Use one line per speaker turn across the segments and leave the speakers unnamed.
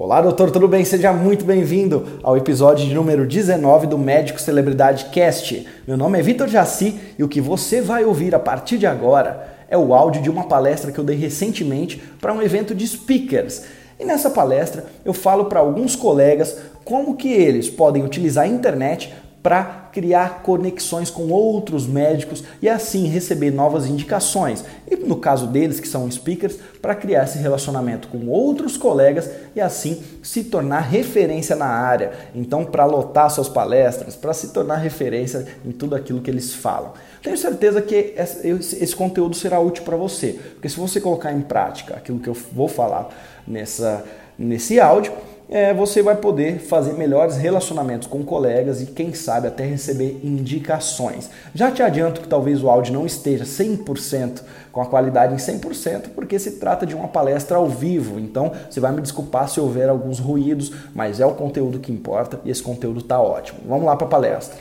Olá, doutor, tudo bem? Seja muito bem-vindo ao episódio de número 19 do Médico Celebridade Cast. Meu nome é Vitor Jaci e o que você vai ouvir a partir de agora é o áudio de uma palestra que eu dei recentemente para um evento de speakers. E nessa palestra eu falo para alguns colegas como que eles podem utilizar a internet para criar conexões com outros médicos e assim receber novas indicações. E no caso deles, que são speakers, para criar esse relacionamento com outros colegas e assim se tornar referência na área. Então, para lotar suas palestras, para se tornar referência em tudo aquilo que eles falam. Tenho certeza que esse conteúdo será útil para você, porque se você colocar em prática aquilo que eu vou falar nessa, nesse áudio, é, você vai poder fazer melhores relacionamentos com colegas e, quem sabe, até receber indicações. Já te adianto que talvez o áudio não esteja 100% com a qualidade em 100%, porque se trata de uma palestra ao vivo. Então, você vai me desculpar se houver alguns ruídos, mas é o conteúdo que importa e esse conteúdo está ótimo. Vamos lá para a palestra.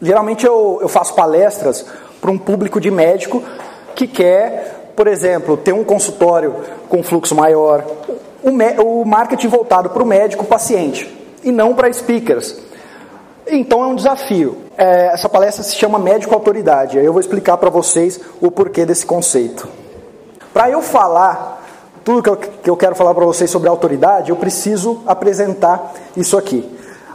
Geralmente eu, eu faço palestras para um público de médico que quer por exemplo, ter um consultório com fluxo maior, o, marketing voltado para o médico paciente e não para speakers. Então é um desafio. É, essa palestra se chama Médico Autoridade. Eu vou explicar para vocês o porquê desse conceito. Para eu falar tudo que eu, que eu quero falar para vocês sobre autoridade, eu preciso apresentar isso aqui.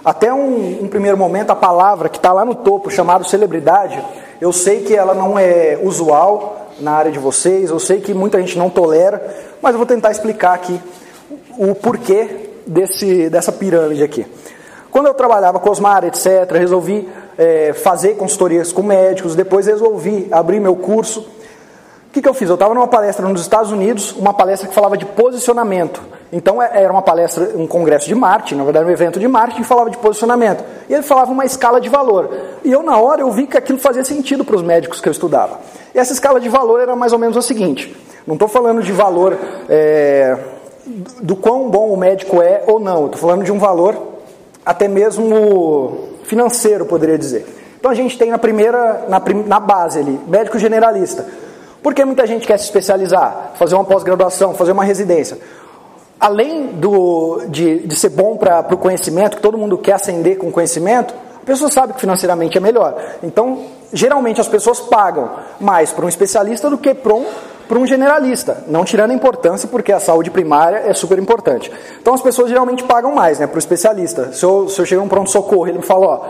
Até um, um primeiro momento, a palavra que está lá no topo, chamada celebridade, eu sei que ela não é usual, na área de vocês. Eu sei que muita gente não tolera, mas eu vou tentar explicar aqui o porquê desse, dessa pirâmide aqui. Quando eu trabalhava com Osmar, etc., resolvi é, fazer consultorias com médicos, depois resolvi abrir meu curso. O que, que eu fiz? Eu estava numa palestra nos Estados Unidos, uma palestra que falava de posicionamento. Então é, era uma palestra, um congresso de marketing, na verdade um evento de marketing, falava de posicionamento. E ele falava uma escala de valor. E eu na hora eu vi que aquilo fazia sentido para os médicos que eu estudava. E essa escala de valor era mais ou menos a seguinte: não estou falando de valor é, do quão bom o médico é ou não, estou falando de um valor até mesmo financeiro, poderia dizer. Então a gente tem na primeira, na, na base ali, médico generalista. Por que muita gente quer se especializar, fazer uma pós-graduação, fazer uma residência? Além do, de, de ser bom para o conhecimento, que todo mundo quer ascender com conhecimento, a pessoa sabe que financeiramente é melhor. Então, geralmente as pessoas pagam mais para um especialista do que para um, um generalista, não tirando a importância, porque a saúde primária é super importante. Então as pessoas geralmente pagam mais né, para o especialista. Se eu, se eu chegar um pronto-socorro ele me fala, ó,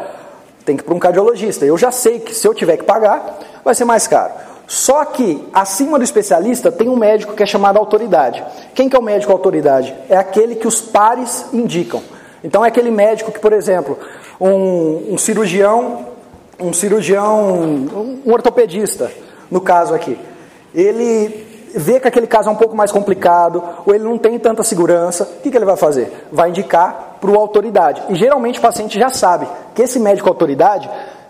tem que ir para um cardiologista, eu já sei que se eu tiver que pagar, vai ser mais caro. Só que acima do especialista tem um médico que é chamado autoridade. Quem que é o médico autoridade? É aquele que os pares indicam. Então é aquele médico que, por exemplo, um, um cirurgião um cirurgião, um ortopedista, no caso aqui, ele vê que aquele caso é um pouco mais complicado, ou ele não tem tanta segurança, o que, que ele vai fazer? Vai indicar para o autoridade. E geralmente o paciente já sabe que esse médico autoridade,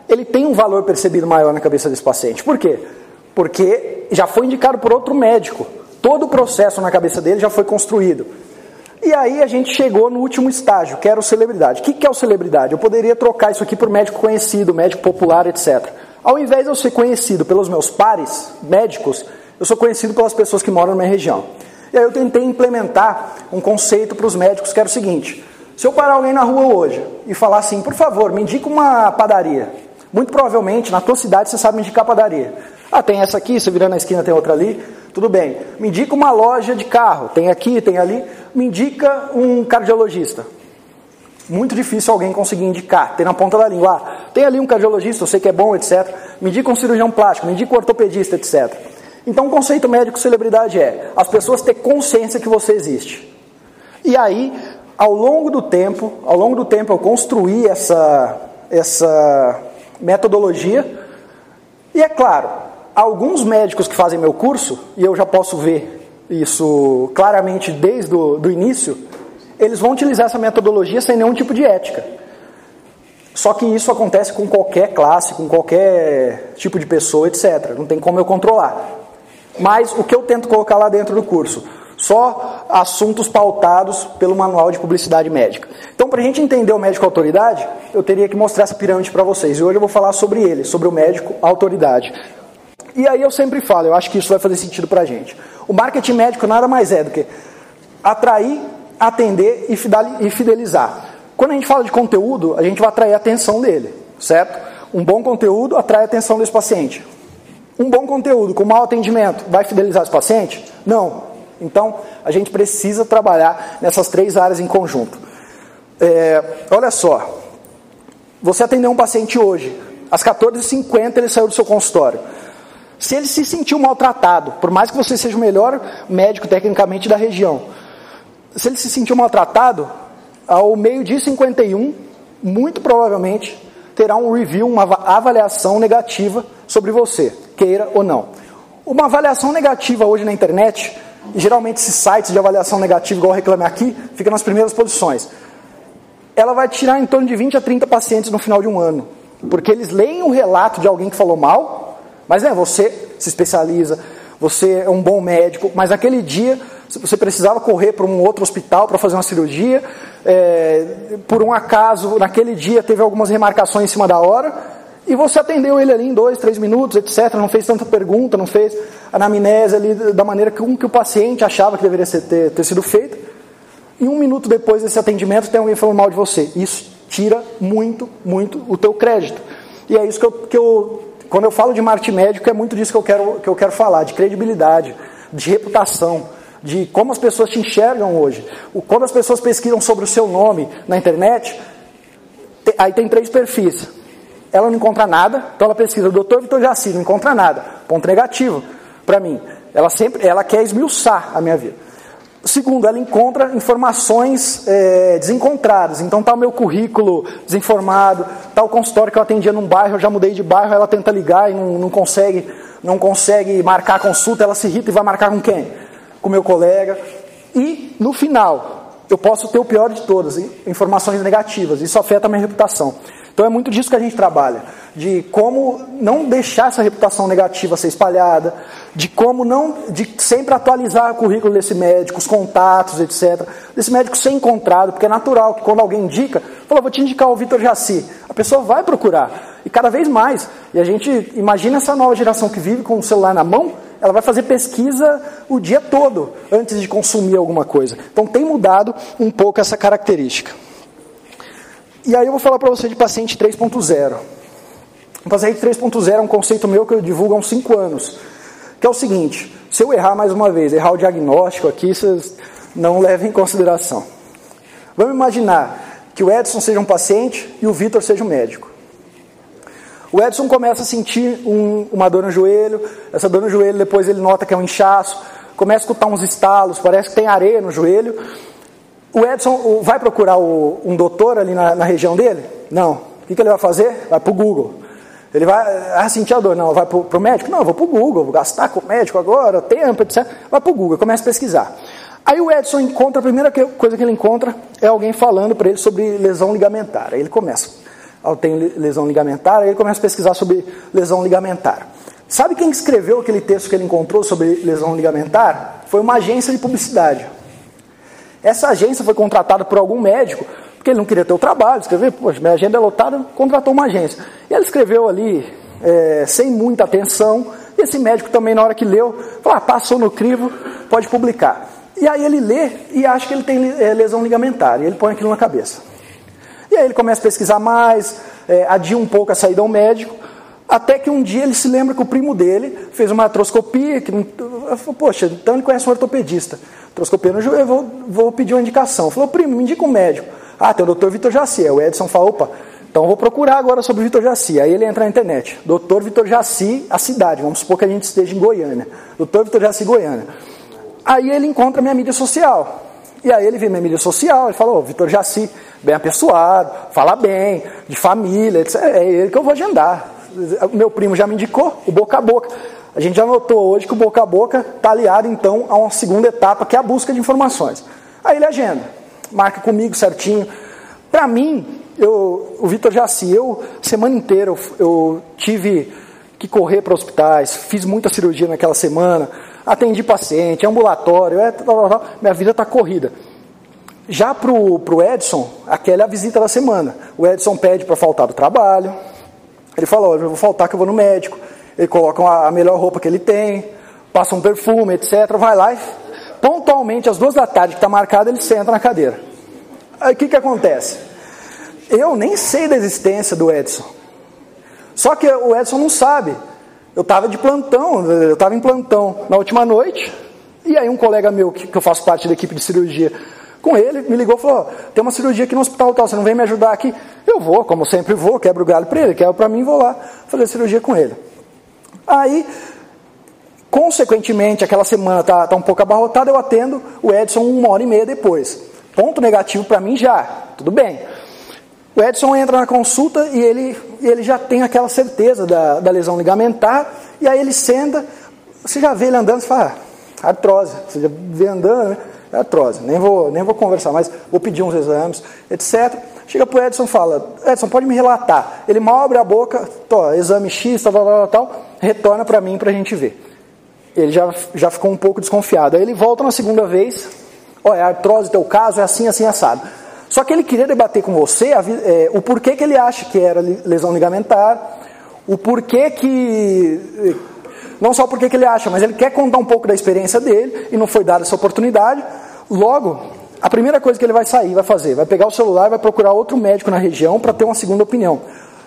ele tem um valor percebido maior na cabeça desse paciente. Por quê? Porque já foi indicado por outro médico. Todo o processo na cabeça dele já foi construído. E aí a gente chegou no último estágio, que era o celebridade. O que é o celebridade? Eu poderia trocar isso aqui por médico conhecido, médico popular, etc. Ao invés de eu ser conhecido pelos meus pares médicos, eu sou conhecido pelas pessoas que moram na minha região. E aí eu tentei implementar um conceito para os médicos que era o seguinte: se eu parar alguém na rua hoje e falar assim, por favor, me indica uma padaria. Muito provavelmente na tua cidade você sabe me indicar padaria. Ah, tem essa aqui, você virando na esquina tem outra ali. Tudo bem. Me indica uma loja de carro. Tem aqui, tem ali. Me indica um cardiologista. Muito difícil alguém conseguir indicar, ter na ponta da língua. Ah, tem ali um cardiologista, eu sei que é bom, etc. Me indica um cirurgião plástico, me indica um ortopedista, etc. Então, o conceito médico celebridade é as pessoas ter consciência que você existe. E aí, ao longo do tempo, ao longo do tempo eu construí essa, essa metodologia. E é claro, alguns médicos que fazem meu curso, e eu já posso ver isso claramente desde o do início, eles vão utilizar essa metodologia sem nenhum tipo de ética. Só que isso acontece com qualquer classe, com qualquer tipo de pessoa, etc. Não tem como eu controlar. Mas o que eu tento colocar lá dentro do curso? Só assuntos pautados pelo manual de publicidade médica. Então, para a gente entender o médico autoridade, eu teria que mostrar essa pirâmide para vocês. E hoje eu vou falar sobre ele, sobre o médico autoridade. E aí eu sempre falo, eu acho que isso vai fazer sentido para a gente. O marketing médico nada mais é do que atrair, atender e fidelizar. Quando a gente fala de conteúdo, a gente vai atrair a atenção dele, certo? Um bom conteúdo atrai a atenção desse paciente. Um bom conteúdo com mau atendimento vai fidelizar esse paciente? Não. Então, a gente precisa trabalhar nessas três áreas em conjunto. É, olha só, você atendeu um paciente hoje, às 14h50 ele saiu do seu consultório. Se ele se sentiu maltratado, por mais que você seja o melhor médico tecnicamente da região, se ele se sentiu maltratado, ao meio-dia 51, muito provavelmente terá um review, uma avaliação negativa sobre você, queira ou não. Uma avaliação negativa hoje na internet, geralmente esses sites de avaliação negativa, igual Reclame Aqui, fica nas primeiras posições. Ela vai tirar em torno de 20 a 30 pacientes no final de um ano. Porque eles leem o relato de alguém que falou mal, mas né, você se especializa, você é um bom médico, mas aquele dia você precisava correr para um outro hospital para fazer uma cirurgia, é, por um acaso, naquele dia teve algumas remarcações em cima da hora, e você atendeu ele ali em dois, três minutos, etc. Não fez tanta pergunta, não fez anamnese ali da maneira que, que o paciente achava que deveria ser, ter, ter sido feito. E um minuto depois desse atendimento tem alguém falando mal de você. Isso tira muito, muito o teu crédito. E é isso que eu, que eu quando eu falo de marketing médico, é muito disso que eu quero, que eu quero falar, de credibilidade, de reputação de como as pessoas te enxergam hoje. Quando as pessoas pesquisam sobre o seu nome na internet, aí tem três perfis. Ela não encontra nada, então ela pesquisa Dr. Vitor Jaci, não encontra nada. Ponto negativo para mim. Ela sempre, ela quer esmiuçar a minha vida. Segundo, ela encontra informações é, desencontradas. Então tá o meu currículo desinformado, tá o consultório que eu atendia num bairro, eu já mudei de bairro, ela tenta ligar e não, não consegue, não consegue marcar a consulta, ela se irrita e vai marcar com quem? com meu colega. E no final, eu posso ter o pior de todas, informações negativas. Isso afeta a minha reputação. Então é muito disso que a gente trabalha, de como não deixar essa reputação negativa ser espalhada, de como não, de sempre atualizar o currículo desse médico, os contatos, etc. Desse médico ser encontrado, porque é natural que quando alguém indica, fala, vou te indicar o Vitor Jaci, a pessoa vai procurar, e cada vez mais. E a gente imagina essa nova geração que vive com o celular na mão, ela vai fazer pesquisa o dia todo antes de consumir alguma coisa. Então tem mudado um pouco essa característica. E aí eu vou falar para você de paciente 3.0. O paciente 3.0 é um conceito meu que eu divulgo há uns 5 anos. Que é o seguinte, se eu errar mais uma vez, errar o diagnóstico aqui, vocês não levem em consideração. Vamos imaginar que o Edson seja um paciente e o Vitor seja um médico. O Edson começa a sentir um, uma dor no joelho, essa dor no joelho depois ele nota que é um inchaço, começa a escutar uns estalos, parece que tem areia no joelho. O Edson vai procurar o, um doutor ali na, na, região dele? Não. O que, que ele vai fazer? Vai para o Google. Ele vai ah, sentir a dor, não, vai para o médico? Não, vou para o Google, vou gastar com o médico agora, tempo, etc. Vai para o Google, começa a pesquisar. Aí o Edson encontra, a primeira coisa que ele encontra é alguém falando para ele sobre lesão ligamentar. Aí ele começa tem lesão ligamentar, aí ele começa a pesquisar sobre lesão ligamentar. Sabe quem escreveu aquele texto que ele encontrou sobre lesão ligamentar? Foi uma agência de publicidade. Essa agência foi contratada por algum médico, porque ele não queria ter o trabalho, escrever, poxa, minha agenda é lotada, contratou uma agência. E ele escreveu ali, é, sem muita atenção, e esse médico também, na hora que leu, falou, ah, passou no crivo, pode publicar. E aí ele lê e acha que ele tem é, lesão ligamentar, e ele põe aquilo na cabeça. E aí ele começa a pesquisar mais, é, adia um pouco a saída ao médico, até que um dia ele se lembra que o primo dele fez uma artroscopia, que não, falou, poxa, então ele conhece um ortopedista. Artroscopia no joelho, vou, vou pedir uma indicação. Falou, primo, me indica um médico. Ah, tem o doutor Vitor Jaci. O Edson falou, opa, então vou procurar agora sobre o Vitor Jaci. Aí ele entra na internet. Doutor Vitor Jaci, a cidade. Vamos supor que a gente esteja em Goiânia. Doutor Vitor Jaci, Goiânia. Aí ele encontra minha mídia social. E aí ele vê minha mídia social, ele falou, oh, Vitor Jaci, bem apessoado, fala bem, de família, etc. é ele que eu vou agendar. Meu primo já me indicou, o boca a boca. A gente já notou hoje que o boca a boca está aliado então a uma segunda etapa, que é a busca de informações. Aí ele agenda, marca comigo certinho. Para mim, eu, o Vitor Jaci, eu, semana inteira, eu, eu tive que correr para hospitais, fiz muita cirurgia naquela semana, atendi paciente, ambulatório, é, tal, tal, tal, minha vida está corrida. Já para o Edson, aquela é a visita da semana. O Edson pede para faltar do trabalho. Ele fala, olha, eu vou faltar que eu vou no médico. Ele coloca a melhor roupa que ele tem, passa um perfume, etc. Vai lá e pontualmente às duas da tarde que está marcado, ele senta na cadeira. Aí o que, que acontece? Eu nem sei da existência do Edson. Só que o Edson não sabe. Eu estava de plantão, eu estava em plantão na última noite, e aí um colega meu, que, que eu faço parte da equipe de cirurgia, com ele, me ligou e falou, tem uma cirurgia aqui no hospital tal, você não vem me ajudar aqui? Eu vou, como sempre vou, quebro o galho para ele, quebro para mim, vou lá fazer cirurgia com ele. Aí, consequentemente, aquela semana tá, tá um pouco abarrotada, eu atendo o Edson uma hora e meia depois. Ponto negativo para mim já, tudo bem. O Edson entra na consulta e ele, ele já tem aquela certeza da, da lesão ligamentar, e aí ele senta, você já vê ele andando, você fala, ah, artrose, você já vê andando, né? É artrose, nem vou, nem vou conversar, mas vou pedir uns exames, etc. Chega para o Edson fala, Edson, pode me relatar. Ele mal abre a boca, tô, exame X, tal, tal, tal, tal retorna para mim para a gente ver. Ele já, já ficou um pouco desconfiado. Aí ele volta na segunda vez, olha, é artrose teu caso é assim, assim, assado. Só que ele queria debater com você a, é, o porquê que ele acha que era lesão ligamentar, o porquê que. Não só o porquê que ele acha, mas ele quer contar um pouco da experiência dele e não foi dada essa oportunidade. Logo, a primeira coisa que ele vai sair, vai fazer, vai pegar o celular e vai procurar outro médico na região para ter uma segunda opinião.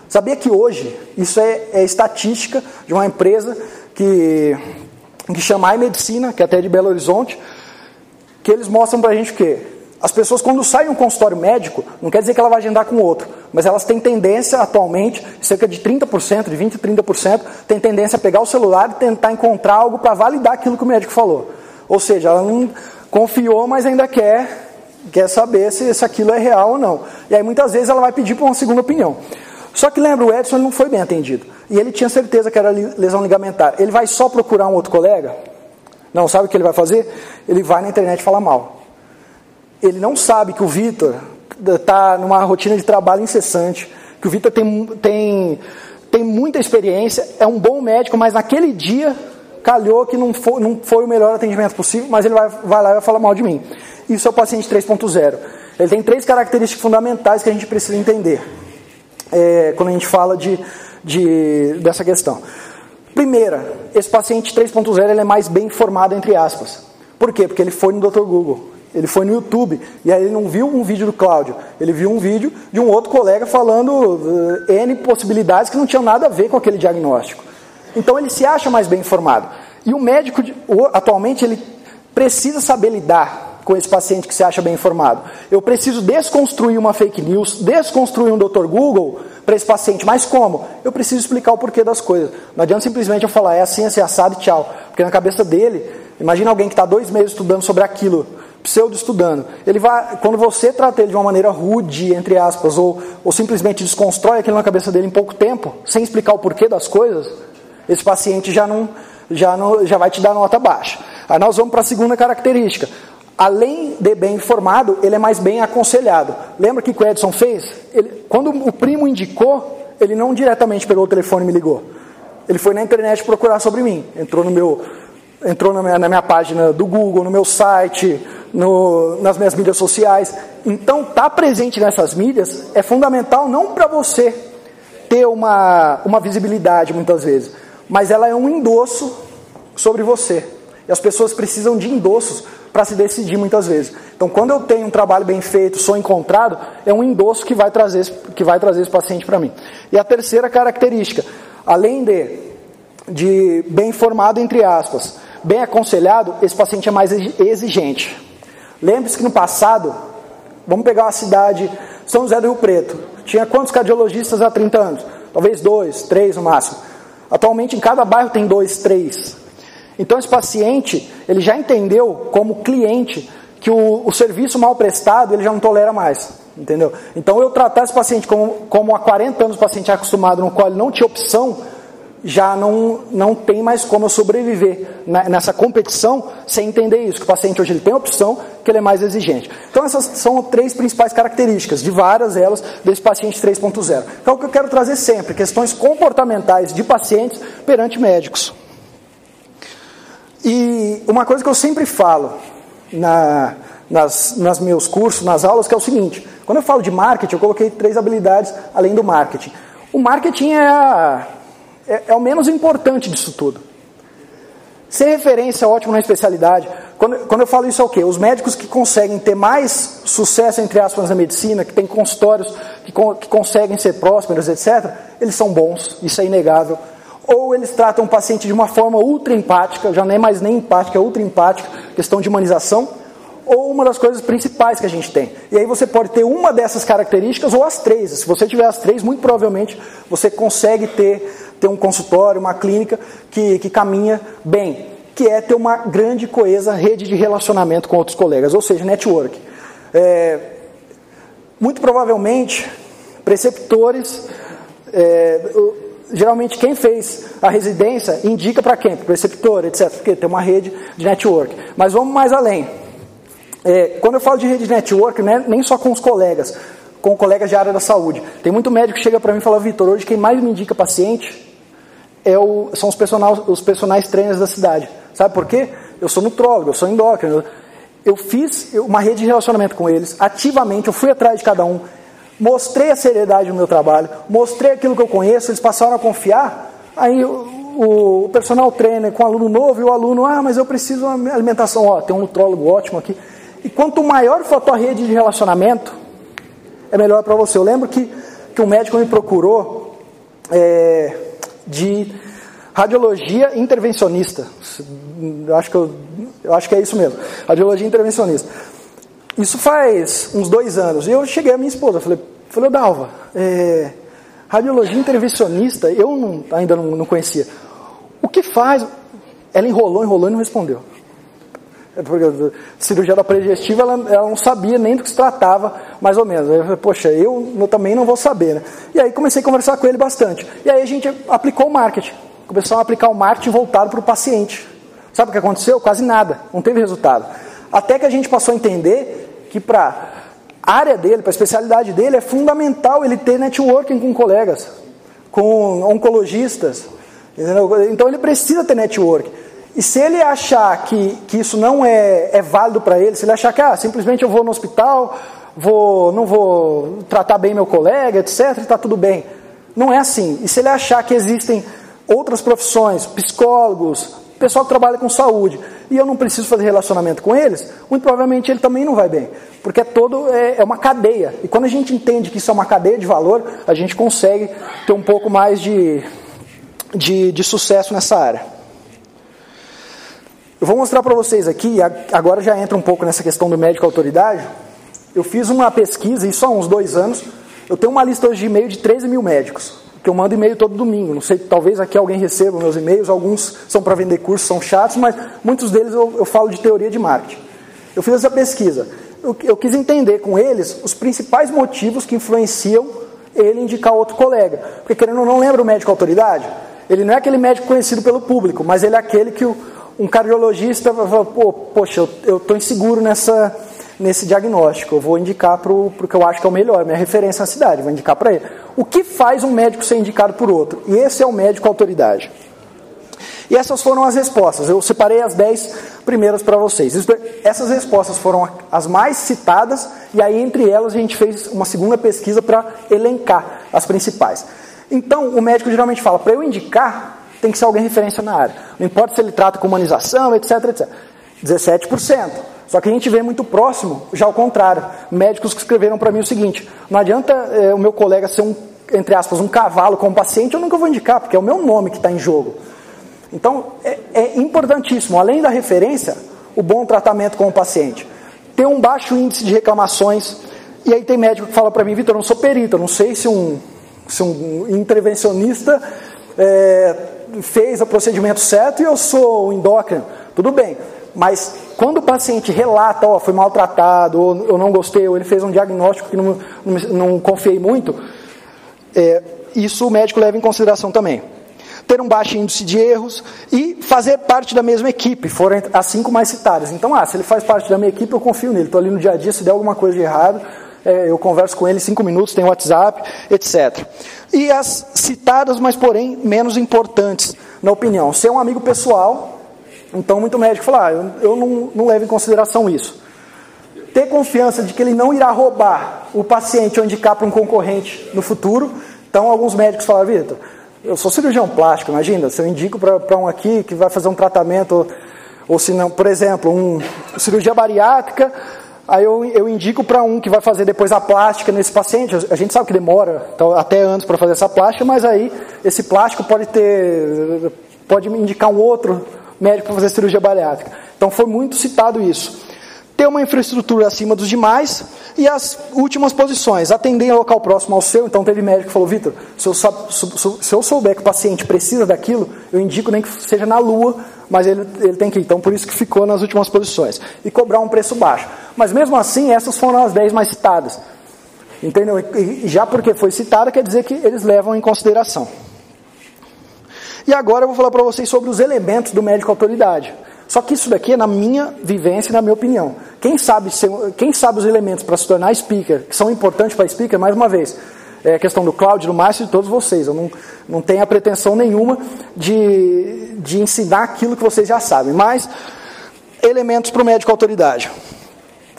Sabia que hoje, isso é, é estatística de uma empresa que, que chama iMedicina, que é até de Belo Horizonte, que eles mostram para a gente o quê? As pessoas, quando saem um consultório médico, não quer dizer que ela vai agendar com outro, mas elas têm tendência, atualmente, cerca de 30%, de 20% 30%, tem tendência a pegar o celular e tentar encontrar algo para validar aquilo que o médico falou. Ou seja, ela não confiou, mas ainda quer, quer saber se, se aquilo é real ou não. E aí, muitas vezes, ela vai pedir para uma segunda opinião. Só que lembra, o Edson não foi bem atendido. E ele tinha certeza que era lesão ligamentar. Ele vai só procurar um outro colega? Não, sabe o que ele vai fazer? Ele vai na internet falar mal ele não sabe que o Vitor está numa rotina de trabalho incessante, que o Vitor tem, tem, tem muita experiência, é um bom médico, mas naquele dia calhou que não foi, não foi o melhor atendimento possível, mas ele vai, vai lá e vai falar mal de mim. Isso é o paciente 3.0. Ele tem três características fundamentais que a gente precisa entender é, quando a gente fala de, de, dessa questão. Primeira, esse paciente 3.0 ele é mais bem informado, entre aspas. Por quê? Porque ele foi no Dr. Google. Ele foi no YouTube e aí ele não viu um vídeo do Cláudio, ele viu um vídeo de um outro colega falando uh, N possibilidades que não tinham nada a ver com aquele diagnóstico. Então ele se acha mais bem informado. E o médico, atualmente, ele precisa saber lidar com esse paciente que se acha bem informado. Eu preciso desconstruir uma fake news, desconstruir um Dr. Google para esse paciente. Mas como? Eu preciso explicar o porquê das coisas. Não adianta simplesmente eu falar, é assim, assim, assado e tchau. Porque na cabeça dele, imagina alguém que está dois meses estudando sobre aquilo pseudo estudando. Ele vai, quando você trata ele de uma maneira rude, entre aspas, ou, ou simplesmente desconstrói aquilo na cabeça dele em pouco tempo, sem explicar o porquê das coisas, esse paciente já não, já não, já vai te dar nota baixa. Aí nós vamos para a segunda característica. Além de bem informado, ele é mais bem aconselhado. Lembra que o Edson fez? Ele, quando o primo indicou, ele não diretamente pegou o telefone e me ligou. Ele foi na internet procurar sobre mim. Entrou no meu, entrou na minha, na minha página do Google, no meu site, no, nas minhas mídias sociais. Então, estar tá presente nessas mídias é fundamental não para você ter uma, uma visibilidade muitas vezes, mas ela é um endosso sobre você. E as pessoas precisam de endossos para se decidir muitas vezes. Então, quando eu tenho um trabalho bem feito, sou encontrado, é um endosso que vai trazer, que vai trazer esse paciente para mim. E a terceira característica, além de, de bem formado, entre aspas, bem aconselhado, esse paciente é mais exigente. Lembre-se que no passado, vamos pegar uma cidade, São José do Rio Preto, tinha quantos cardiologistas há 30 anos? Talvez dois, três no máximo. Atualmente em cada bairro tem dois, três. Então esse paciente, ele já entendeu como cliente que o, o serviço mal prestado ele já não tolera mais. Entendeu? Então eu tratar esse paciente como, como há 40 anos o paciente é acostumado, no qual ele não tinha opção, já não, não tem mais como eu sobreviver nessa competição sem entender isso, que o paciente hoje ele tem opção, que ele é mais exigente. Então essas são três principais características, de várias elas, desse paciente 3.0. Então o que eu quero trazer sempre, questões comportamentais de pacientes perante médicos. E uma coisa que eu sempre falo na, nas, nas meus cursos, nas aulas, que é o seguinte, quando eu falo de marketing, eu coloquei três habilidades além do marketing. O marketing é a é, é o menos importante disso tudo. Ser referência ótimo na especialidade. Quando, quando eu falo isso é o quê? Os médicos que conseguem ter mais sucesso, entre aspas, na medicina, que têm consultórios que, que conseguem ser prósperos, etc., eles são bons, isso é inegável. Ou eles tratam o paciente de uma forma ultra empática, já não é mais nem empática, é ultra empática, questão de humanização, ou uma das coisas principais que a gente tem. E aí você pode ter uma dessas características ou as três. Se você tiver as três, muito provavelmente você consegue ter ter um consultório, uma clínica que, que caminha bem, que é ter uma grande coesa rede de relacionamento com outros colegas, ou seja, network. É, muito provavelmente, preceptores, é, geralmente quem fez a residência indica para quem? Para o preceptor, etc. Porque tem uma rede de network. Mas vamos mais além. É, quando eu falo de rede de network, né, nem só com os colegas, com colegas de área da saúde. Tem muito médico que chega para mim e fala, Vitor, hoje quem mais me indica paciente é o, são os personagens, os personagens trainers da cidade. Sabe por quê? Eu sou nutrólogo, eu sou endócrino. Eu fiz uma rede de relacionamento com eles, ativamente, eu fui atrás de cada um, mostrei a seriedade do meu trabalho, mostrei aquilo que eu conheço, eles passaram a confiar. Aí o, o personal trainer com o aluno novo e o aluno, ah, mas eu preciso de uma alimentação, ó, tem um nutrólogo ótimo aqui. E quanto maior for a tua rede de relacionamento, é melhor para você. Eu lembro que, que um médico me procurou, é, de radiologia intervencionista. Eu acho que, eu, eu acho que é isso mesmo. Radiologia intervencionista. Isso faz uns dois anos. E eu cheguei à minha esposa, falei, falei Dalva, é, radiologia intervencionista, eu não, ainda não, não conhecia. O que faz? Ela enrolou, enrolou e não respondeu. É porque cirurgia da predigestiva, ela, ela, não sabia nem do que se tratava, mais ou menos. Aí eu falei, poxa, eu, eu também não vou saber. Né? E aí comecei a conversar com ele bastante. E aí a gente aplicou o marketing. Começou a aplicar o marketing voltado para o paciente. Sabe o que aconteceu? Quase nada. Não teve resultado. Até que a gente passou a entender que para a área dele, para a especialidade dele, é fundamental ele ter networking com colegas, com oncologistas. Entendeu? Então ele precisa ter networking. E se ele achar que, que isso não é, é válido para ele, se ele achar que ah, simplesmente eu vou no hospital, vou, não vou tratar bem meu colega, etc., está tudo bem. Não é assim. E se ele achar que existem outras profissões, psicólogos, pessoal que trabalha com saúde, e eu não preciso fazer relacionamento com eles, muito provavelmente ele também não vai bem. Porque é todo é, é uma cadeia. E quando a gente entende que isso é uma cadeia de valor, a gente consegue ter um pouco mais de, de, de sucesso nessa área. Eu vou mostrar para vocês aqui, agora já entra um pouco nessa questão do médico autoridade. Eu fiz uma pesquisa, isso há uns dois anos. Eu tenho uma lista hoje de e-mail de 13 mil médicos, que eu mando e-mail todo domingo. Não sei, talvez aqui alguém receba meus e-mails, alguns são para vender cursos, são chatos, mas muitos deles eu, eu, falo de teoria de marketing. Eu fiz essa pesquisa. Eu, eu quis entender com eles os principais motivos que influenciam ele indicar outro colega. Porque querendo ou não, lembra o médico autoridade? Ele não é aquele médico conhecido pelo público, mas ele é aquele que o, um cardiologista vai Pô, poxa, eu estou inseguro nessa, nesse diagnóstico, eu vou indicar para o que eu acho que é o melhor, minha referência na cidade, vou indicar para ele. O que faz um médico ser indicado por outro? E esse é o médico autoridade. E essas foram as respostas. Eu separei as 10 primeiras para vocês. Essas respostas foram as mais citadas, e aí entre elas a gente fez uma segunda pesquisa para elencar as principais. Então, o médico geralmente fala: para eu indicar, tem que ser alguém referência na área. Não importa se ele trata com humanização, etc, etc. 17%. Só que a gente vê muito próximo, já ao contrário. Médicos que escreveram para mim o seguinte: não adianta é, o meu colega ser um, entre aspas, um cavalo como paciente, eu nunca vou indicar, porque é o meu nome que está em jogo. Então, é, é importantíssimo, além da referência, o bom tratamento com o paciente. Ter um baixo índice de reclamações. E aí tem médico que fala para mim, Vitor, eu não sou perito, eu não sei se um, se um intervencionista é, fez o procedimento certo e eu sou endócrino, tudo bem. Mas quando o paciente relata, ó, oh, foi maltratado, ou eu não gostei, ou ele fez um diagnóstico que não, não, não confiei muito, é, isso o médico leva em consideração também. Ter um baixo índice de erros e fazer parte da mesma equipe, foram as cinco mais citadas. Então, ah, se ele faz parte da minha equipe, eu confio nele. Estou ali no dia a dia, se der alguma coisa de errado, é, eu converso com ele cinco minutos, tem WhatsApp, etc. E as citadas, mas porém menos importantes, na opinião. Ser um amigo pessoal, então muito médico fala, ah, eu, eu não, não levo em consideração isso. Ter confiança de que ele não irá roubar o paciente ou indicar para um concorrente no futuro. Então alguns médicos falam, Vitor, Eu sou cirurgião plástico, imagina, se eu indico para um aqui que vai fazer um tratamento, ou se não, por exemplo, um cirurgia bariátrica, aí eu, eu indico para um que vai fazer depois a plástica nesse paciente. A gente sabe que demora então, até anos para fazer essa plástica, mas aí esse plástico pode ter, pode indicar um outro médico para fazer cirurgia bariátrica. Então foi muito citado isso ter uma infraestrutura acima dos demais e as últimas posições, atender em local próximo ao seu. Então teve médico que falou, Vitor, se, se, eu souber que o paciente precisa daquilo, eu indico nem que seja na lua, mas ele, ele tem que ir. Então por isso que ficou nas últimas posições. E cobrar um preço baixo. Mas mesmo assim, essas foram as 10 mais citadas. Entendeu? E já porque foi citada, quer dizer que eles levam em consideração. E agora eu vou falar para vocês sobre os elementos do médico autoridade. Só que isso daqui é na minha vivência e na minha opinião. Quem sabe, quem sabe os elementos para se tornar speaker, que são importantes para speaker, mais uma vez, é a questão do Cláudio, do Márcio e de todos vocês. Eu não, não tenho a pretensão nenhuma de, de ensinar aquilo que vocês já sabem. Mas, elementos para o médico autoridade.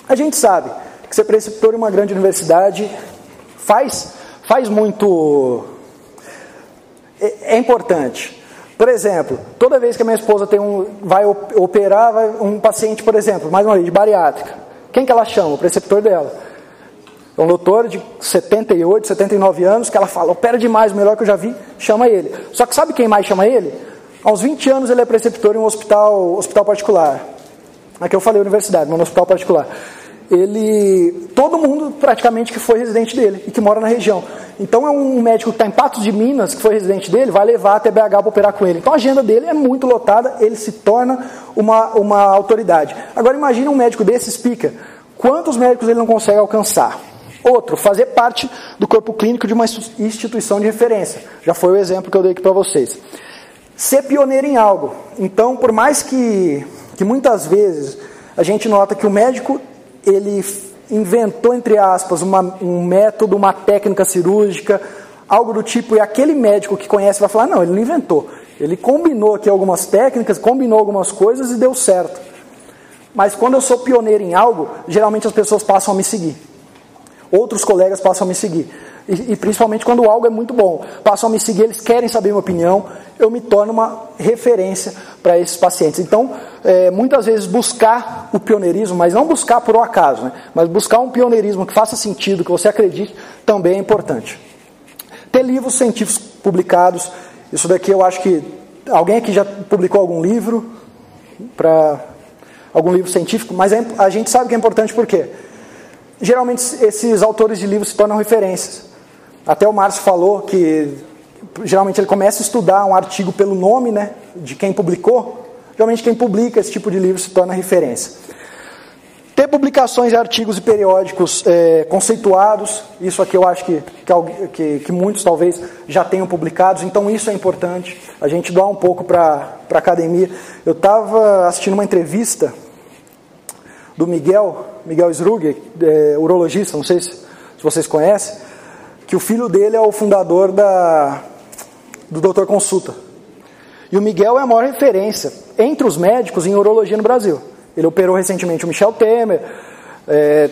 A gente sabe que ser preceptor em uma grande universidade faz, faz muito. é, é importante. Por exemplo, toda vez que a minha esposa tem um, vai operar vai um paciente, por exemplo, mais uma vez, de bariátrica, quem que ela chama? O preceptor dela. É um doutor de 78, 79 anos que ela fala, opera demais, o melhor que eu já vi, chama ele. Só que sabe quem mais chama ele? Aos 20 anos ele é preceptor em um hospital, hospital particular. Aqui eu falei universidade, mas no hospital particular ele todo mundo praticamente que foi residente dele e que mora na região. Então é um médico que está em Patos de Minas, que foi residente dele, vai levar até BH para operar com ele. Então a agenda dele é muito lotada, ele se torna uma, uma autoridade. Agora imagine um médico desse explica quantos médicos ele não consegue alcançar. Outro, fazer parte do corpo clínico de uma instituição de referência. Já foi o exemplo que eu dei aqui para vocês. Ser pioneiro em algo. Então, por mais que, que muitas vezes a gente nota que o médico ele inventou, entre aspas, uma, um método, uma técnica cirúrgica, algo do tipo, e aquele médico que conhece vai falar, não, ele não inventou. Ele combinou aqui algumas técnicas, combinou algumas coisas e deu certo. Mas quando eu sou pioneiro em algo, geralmente as pessoas passam a me seguir. Outros colegas passam a me seguir. E, e, principalmente quando algo é muito bom. Passam a me seguir, eles querem saber minha opinião, eu me torno uma referência para esses pacientes. Então, é, muitas vezes buscar o pioneirismo, mas não buscar por um acaso, né? mas buscar um pioneirismo que faça sentido, que você acredite, também é importante. Ter livros científicos publicados, isso daqui eu acho que. Alguém aqui já publicou algum livro para algum livro científico, mas é, a gente sabe que é importante por quê? Geralmente esses autores de livros se tornam referências. Até o Márcio falou que geralmente ele começa a estudar um artigo pelo nome né, de quem publicou. Geralmente quem publica esse tipo de livro se torna referência. Ter publicações artigos e periódicos é, conceituados, isso aqui eu acho que, que, que, muitos talvez já tenham publicados, então isso é importante, a gente doar um pouco para a academia. Eu estava assistindo uma entrevista do Miguel, Miguel Sruger, é, urologista, não sei se, se vocês conhecem, que o filho dele é o fundador da, do Doutor Consulta. E o Miguel é a maior referência entre os médicos em urologia no Brasil. Ele operou recentemente o Michel Temer. É,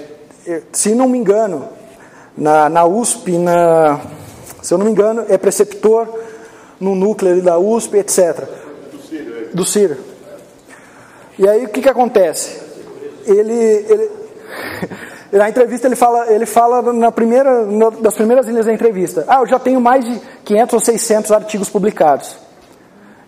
se não me engano, na, na USP, na, se eu não me engano, é preceptor no núcleo da USP, etc. Do Ciro. É. E aí o que, que acontece? Ele, ele Na entrevista ele fala, ele fala na primeira, das primeiras linhas da entrevista. Ah, eu já tenho mais de 500 ou 600 artigos publicados.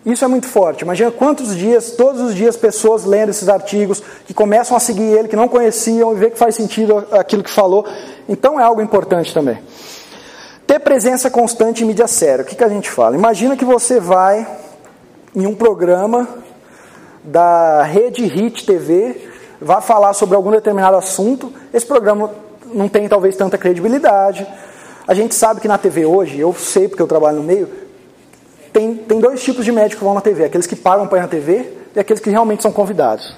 Isso é muito forte. Imagina quantos dias, todos os dias, pessoas lendo esses artigos, que começam a seguir ele, que não conheciam e vê que faz sentido aquilo que falou. Então é algo importante também. Ter presença constante em mídia séria. O que, que a gente fala? Imagina que você vai em um programa da Rede Hit TV vai falar sobre algum determinado assunto, esse programa não tem talvez tanta credibilidade. A gente sabe que na TV hoje, eu sei porque eu trabalho no meio, tem, tem dois tipos de médicos que vão na TV: aqueles que pagam para ir na TV e aqueles que realmente são convidados.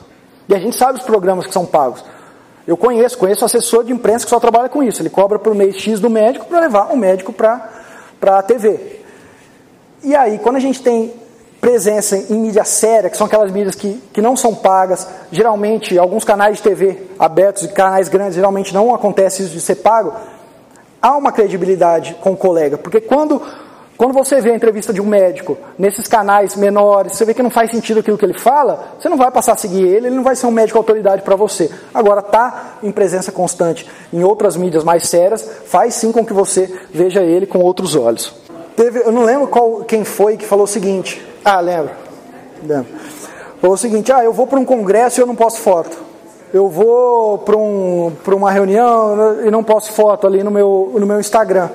E a gente sabe os programas que são pagos. Eu conheço, conheço assessor de imprensa que só trabalha com isso. Ele cobra por mês X do médico para levar o médico para a TV. E aí, quando a gente tem presença em mídia séria, que são aquelas mídias que, que não são pagas. Geralmente, alguns canais de TV abertos e canais grandes, geralmente não acontece isso de ser pago. Há uma credibilidade com o colega, porque quando Quando você vê a entrevista de um médico nesses canais menores, você vê que não faz sentido aquilo que ele fala, você não vai passar a seguir ele, ele não vai ser um médico autoridade para você. Agora, tá em presença constante em outras mídias mais sérias, faz sim com que você veja ele com outros olhos. Teve, eu não lembro qual, quem foi que falou o seguinte. Ah, lembro. lembro. Falou o seguinte: ah, eu vou para um congresso e eu não posso foto. Eu vou para um, uma reunião e não posso foto ali no meu, no meu Instagram.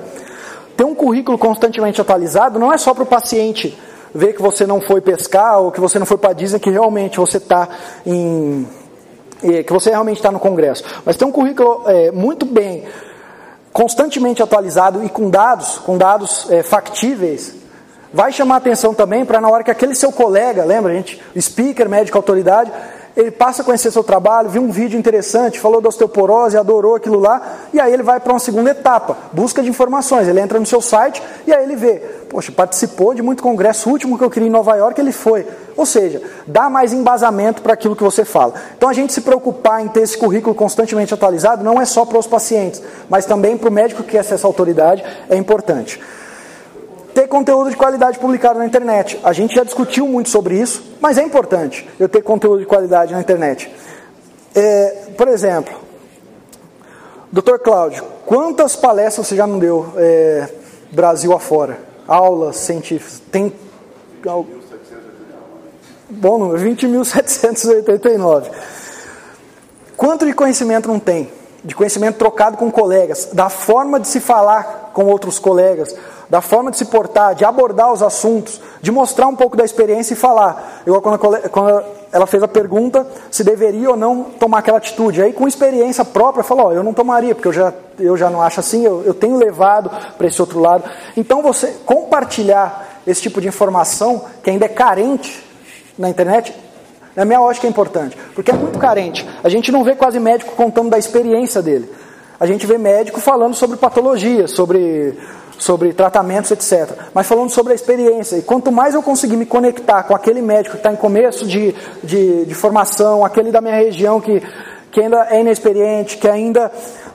Ter um currículo constantemente atualizado não é só para o paciente ver que você não foi pescar ou que você não foi para Disney, que realmente você está em. que você realmente está no congresso. Mas ter um currículo é, muito bem, constantemente atualizado e com dados, com dados é, factíveis, vai chamar atenção também para na hora que aquele seu colega, lembra, gente, speaker, médico, autoridade, ele passa a conhecer seu trabalho, viu um vídeo interessante, falou da osteoporose, adorou aquilo lá, e aí ele vai para uma segunda etapa, busca de informações. Ele entra no seu site e aí ele vê, poxa, participou de muito congresso, o último que eu queria em Nova York, ele foi. Ou seja, dá mais embasamento para aquilo que você fala. Então a gente se preocupar em ter esse currículo constantemente atualizado não é só para os pacientes, mas também para o médico que quer acessa autoridade, é importante ter conteúdo de qualidade publicado na internet. A gente já discutiu muito sobre isso, mas é importante eu ter conteúdo de qualidade na internet. É, por exemplo, Dr. Cláudio, quantas palestras você já não deu é, Brasil afora? Aulas científicas? Tem. Bom número, 20.789. Quanto de conhecimento não tem? De conhecimento trocado com colegas, da forma de se falar com outros colegas, da forma de se portar, de abordar os assuntos, de mostrar um pouco da experiência e falar. Quando, quando ela fez a pergunta se deveria ou não tomar aquela atitude, aí com experiência própria, falou: oh, eu não tomaria, porque eu já, eu já não acho assim, eu, eu tenho levado para esse outro lado. Então, você compartilhar esse tipo de informação, que ainda é carente na internet, na minha ótica é importante, porque é muito carente. A gente não vê quase médico contando da experiência dele. A gente vê médico falando sobre patologia, sobre sobre tratamentos, etc. Mas falando sobre a experiência. E quanto mais eu conseguir me conectar com aquele médico que está em começo de, de, de, formação, aquele da minha região que, que ainda é inexperiente, que ainda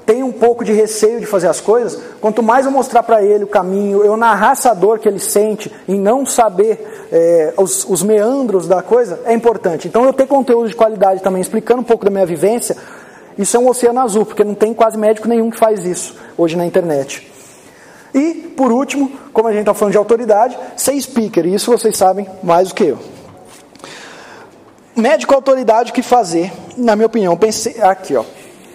tem um pouco de receio de fazer as coisas, quanto mais eu mostrar para ele o caminho, eu narrar essa dor que ele sente em não saber é, os, os meandros da coisa, é importante. Então eu ter conteúdo de qualidade também, explicando um pouco da minha vivência, isso é um oceano azul, porque não tem quase médico nenhum que faz isso hoje na internet. E, por último, como a gente está falando de autoridade, ser speaker, e isso vocês sabem mais do que eu. Médico autoridade, o que fazer? Na minha opinião, pensei. Aqui, ó.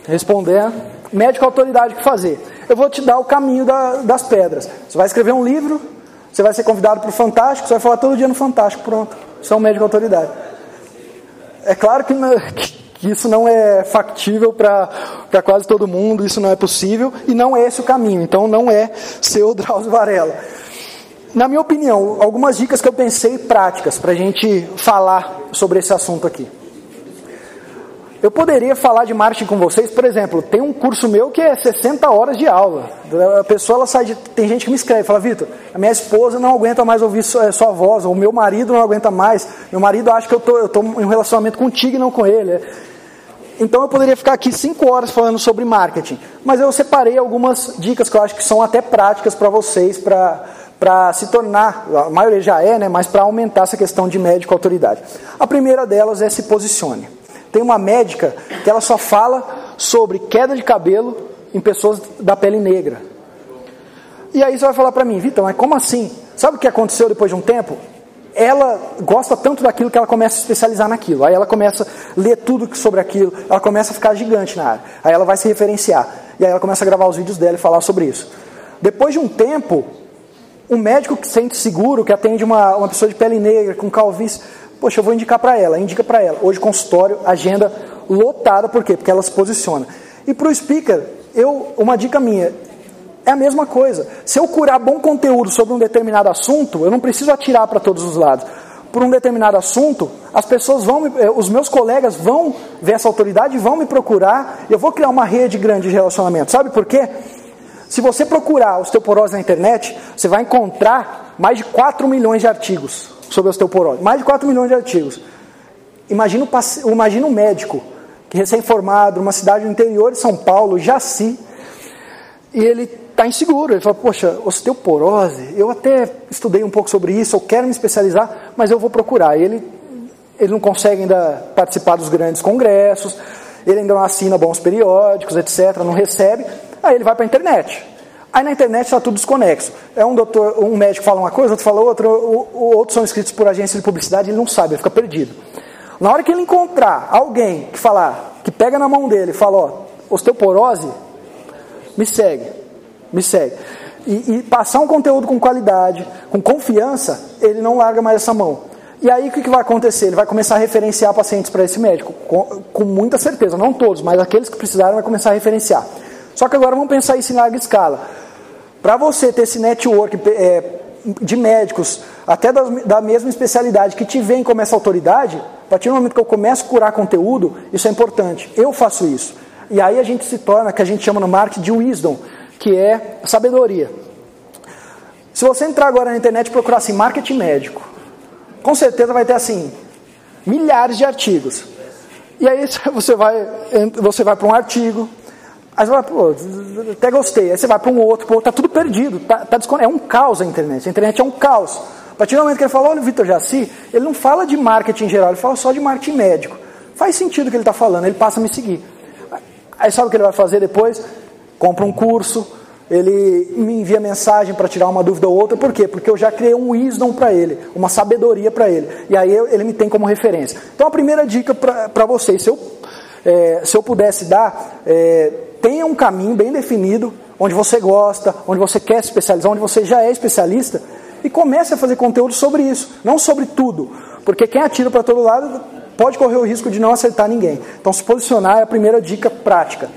Responder. Médico autoridade, o que fazer? Eu vou te dar o caminho da, das pedras. Você vai escrever um livro, você vai ser convidado para o Fantástico, você vai falar todo dia no Fantástico, pronto. Você é um médico autoridade. É claro que, que que isso não é factível para quase todo mundo, isso não é possível e não é esse o caminho. Então não é ser o Drauzio Varela. Na minha opinião, algumas dicas que eu pensei práticas para a gente falar sobre esse assunto aqui. Eu poderia falar de marketing com vocês, por exemplo, tem um curso meu que é 60 horas de aula. A pessoa ela sai de. Tem gente que me escreve, fala, Vitor, a minha esposa não aguenta mais ouvir sua, sua voz, ou meu marido não aguenta mais, meu marido acha que eu tô, estou tô em um relacionamento contigo e não com ele. Então eu poderia ficar aqui cinco horas falando sobre marketing, mas eu separei algumas dicas que eu acho que são até práticas para vocês, para se tornar, a maioria já é, né, mas para aumentar essa questão de médico autoridade. A primeira delas é se posicione. Tem uma médica que ela só fala sobre queda de cabelo em pessoas da pele negra. E aí você vai falar para mim, Vitor, mas como assim? Sabe o que aconteceu depois de um tempo? ela gosta tanto daquilo que ela começa a especializar naquilo. Aí ela começa a ler tudo sobre aquilo, ela começa a ficar gigante na área. Aí ela vai se referenciar. E aí ela começa a gravar os vídeos dela e falar sobre isso. Depois de um tempo, um médico que sente seguro, que atende uma, uma pessoa de pele negra, com calvície, poxa, eu vou indicar para ela, indica para ela. Hoje consultório, agenda lotada, por quê? Porque ela se posiciona. E para o speaker, eu, uma dica minha, é a mesma coisa. Se eu curar bom conteúdo sobre um determinado assunto, eu não preciso atirar para todos os lados. Por um determinado assunto, as pessoas vão, eh, os meus colegas vão ver essa autoridade vão me procurar. Eu vou criar uma rede grande de relacionamento. Sabe por quê? Se você procurar osteoporose na internet, você vai encontrar mais de 4 milhões de artigos sobre osteoporose. Mais de 4 milhões de artigos. Imagina, imagina um médico que recém-formado, numa cidade do interior de São Paulo, Jaci, e ele está inseguro. Ele fala, poxa, osteoporose, eu até estudei um pouco sobre isso, eu quero me especializar, mas eu vou procurar. Ele, ele não consegue ainda participar dos grandes congressos, ele ainda não assina bons periódicos, etc., não recebe. Aí ele vai para a internet. Aí na internet está tudo desconexo. É um doutor, um médico fala uma coisa, outro fala outra, outros são escritos por agência de publicidade, ele não sabe, ele fica perdido. Na hora que ele encontrar alguém que falar, que pega na mão dele e fala, ó, osteoporose, me segue, me segue. E, e, passar um conteúdo com qualidade, com confiança, ele não larga mais essa mão. E aí o que, que vai acontecer? Ele vai começar a referenciar pacientes para esse médico, com, com, muita certeza, não todos, mas aqueles que precisarem vai começar a referenciar. Só que agora vamos pensar isso em larga escala. Para você ter esse network é, de médicos, até da, da mesma especialidade, que te vem como essa autoridade, a partir do momento que eu começo a curar conteúdo, isso é importante. Eu faço isso. E aí a gente se torna, que a gente chama no marketing de wisdom, que é sabedoria. Se você entrar agora na internet e procurar assim, marketing médico, com certeza vai ter assim, milhares de artigos. E aí você vai, você vai para um artigo, aí você vai, pô, até gostei, aí você vai para um outro, pô, tá tudo perdido, tá, tá é um caos a internet, a internet é um caos. A partir do momento que ele falou, olha o Vitor Jaci, ele não fala de marketing em geral, ele fala só de marketing médico. Faz sentido o que ele está falando, ele passa a me seguir. Aí sabe o que ele vai fazer depois? Compra um curso, ele me envia mensagem para tirar uma dúvida ou outra, por quê? Porque eu já criei um wisdom para ele, uma sabedoria para ele, e aí ele me tem como referência. Então a primeira dica para vocês, se eu, é, se eu pudesse dar, é, tenha um caminho bem definido, onde você gosta, onde você quer se especializar, onde você já é especialista, e comece a fazer conteúdo sobre isso, não sobre tudo, porque quem atira para todo lado pode correr o risco de não acertar ninguém. Então, se posicionar é a primeira dica prática.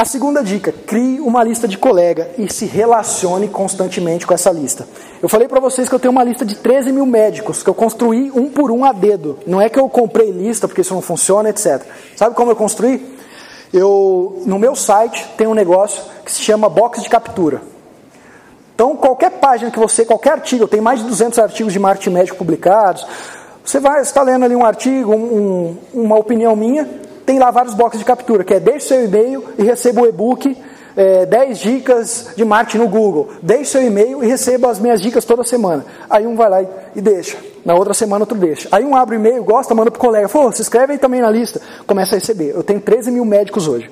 A segunda dica, crie uma lista de colega e se relacione constantemente com essa lista. Eu falei para vocês que eu tenho uma lista de 13 mil médicos que eu construí um por um a dedo. Não é que eu comprei lista porque isso não funciona, etc. Sabe como eu construí? Eu, no meu site tem um negócio que se chama box de captura. Então, qualquer página que você, qualquer artigo, eu tenho mais de 200 artigos de marketing médico publicados, você vai está lendo ali um artigo, um, uma opinião minha, tem lá vários boxes de captura, que é deixe seu e-mail e receba o e-book é, 10 dicas de marketing no Google. Deixe seu e-mail e receba as minhas dicas toda semana. Aí um vai lá e, deixa. Na outra semana outro deixa. Aí um abre o e-mail, gosta, manda para o colega. Pô, se inscreve aí também na lista. Começa a receber. Eu tenho 13 mil médicos hoje.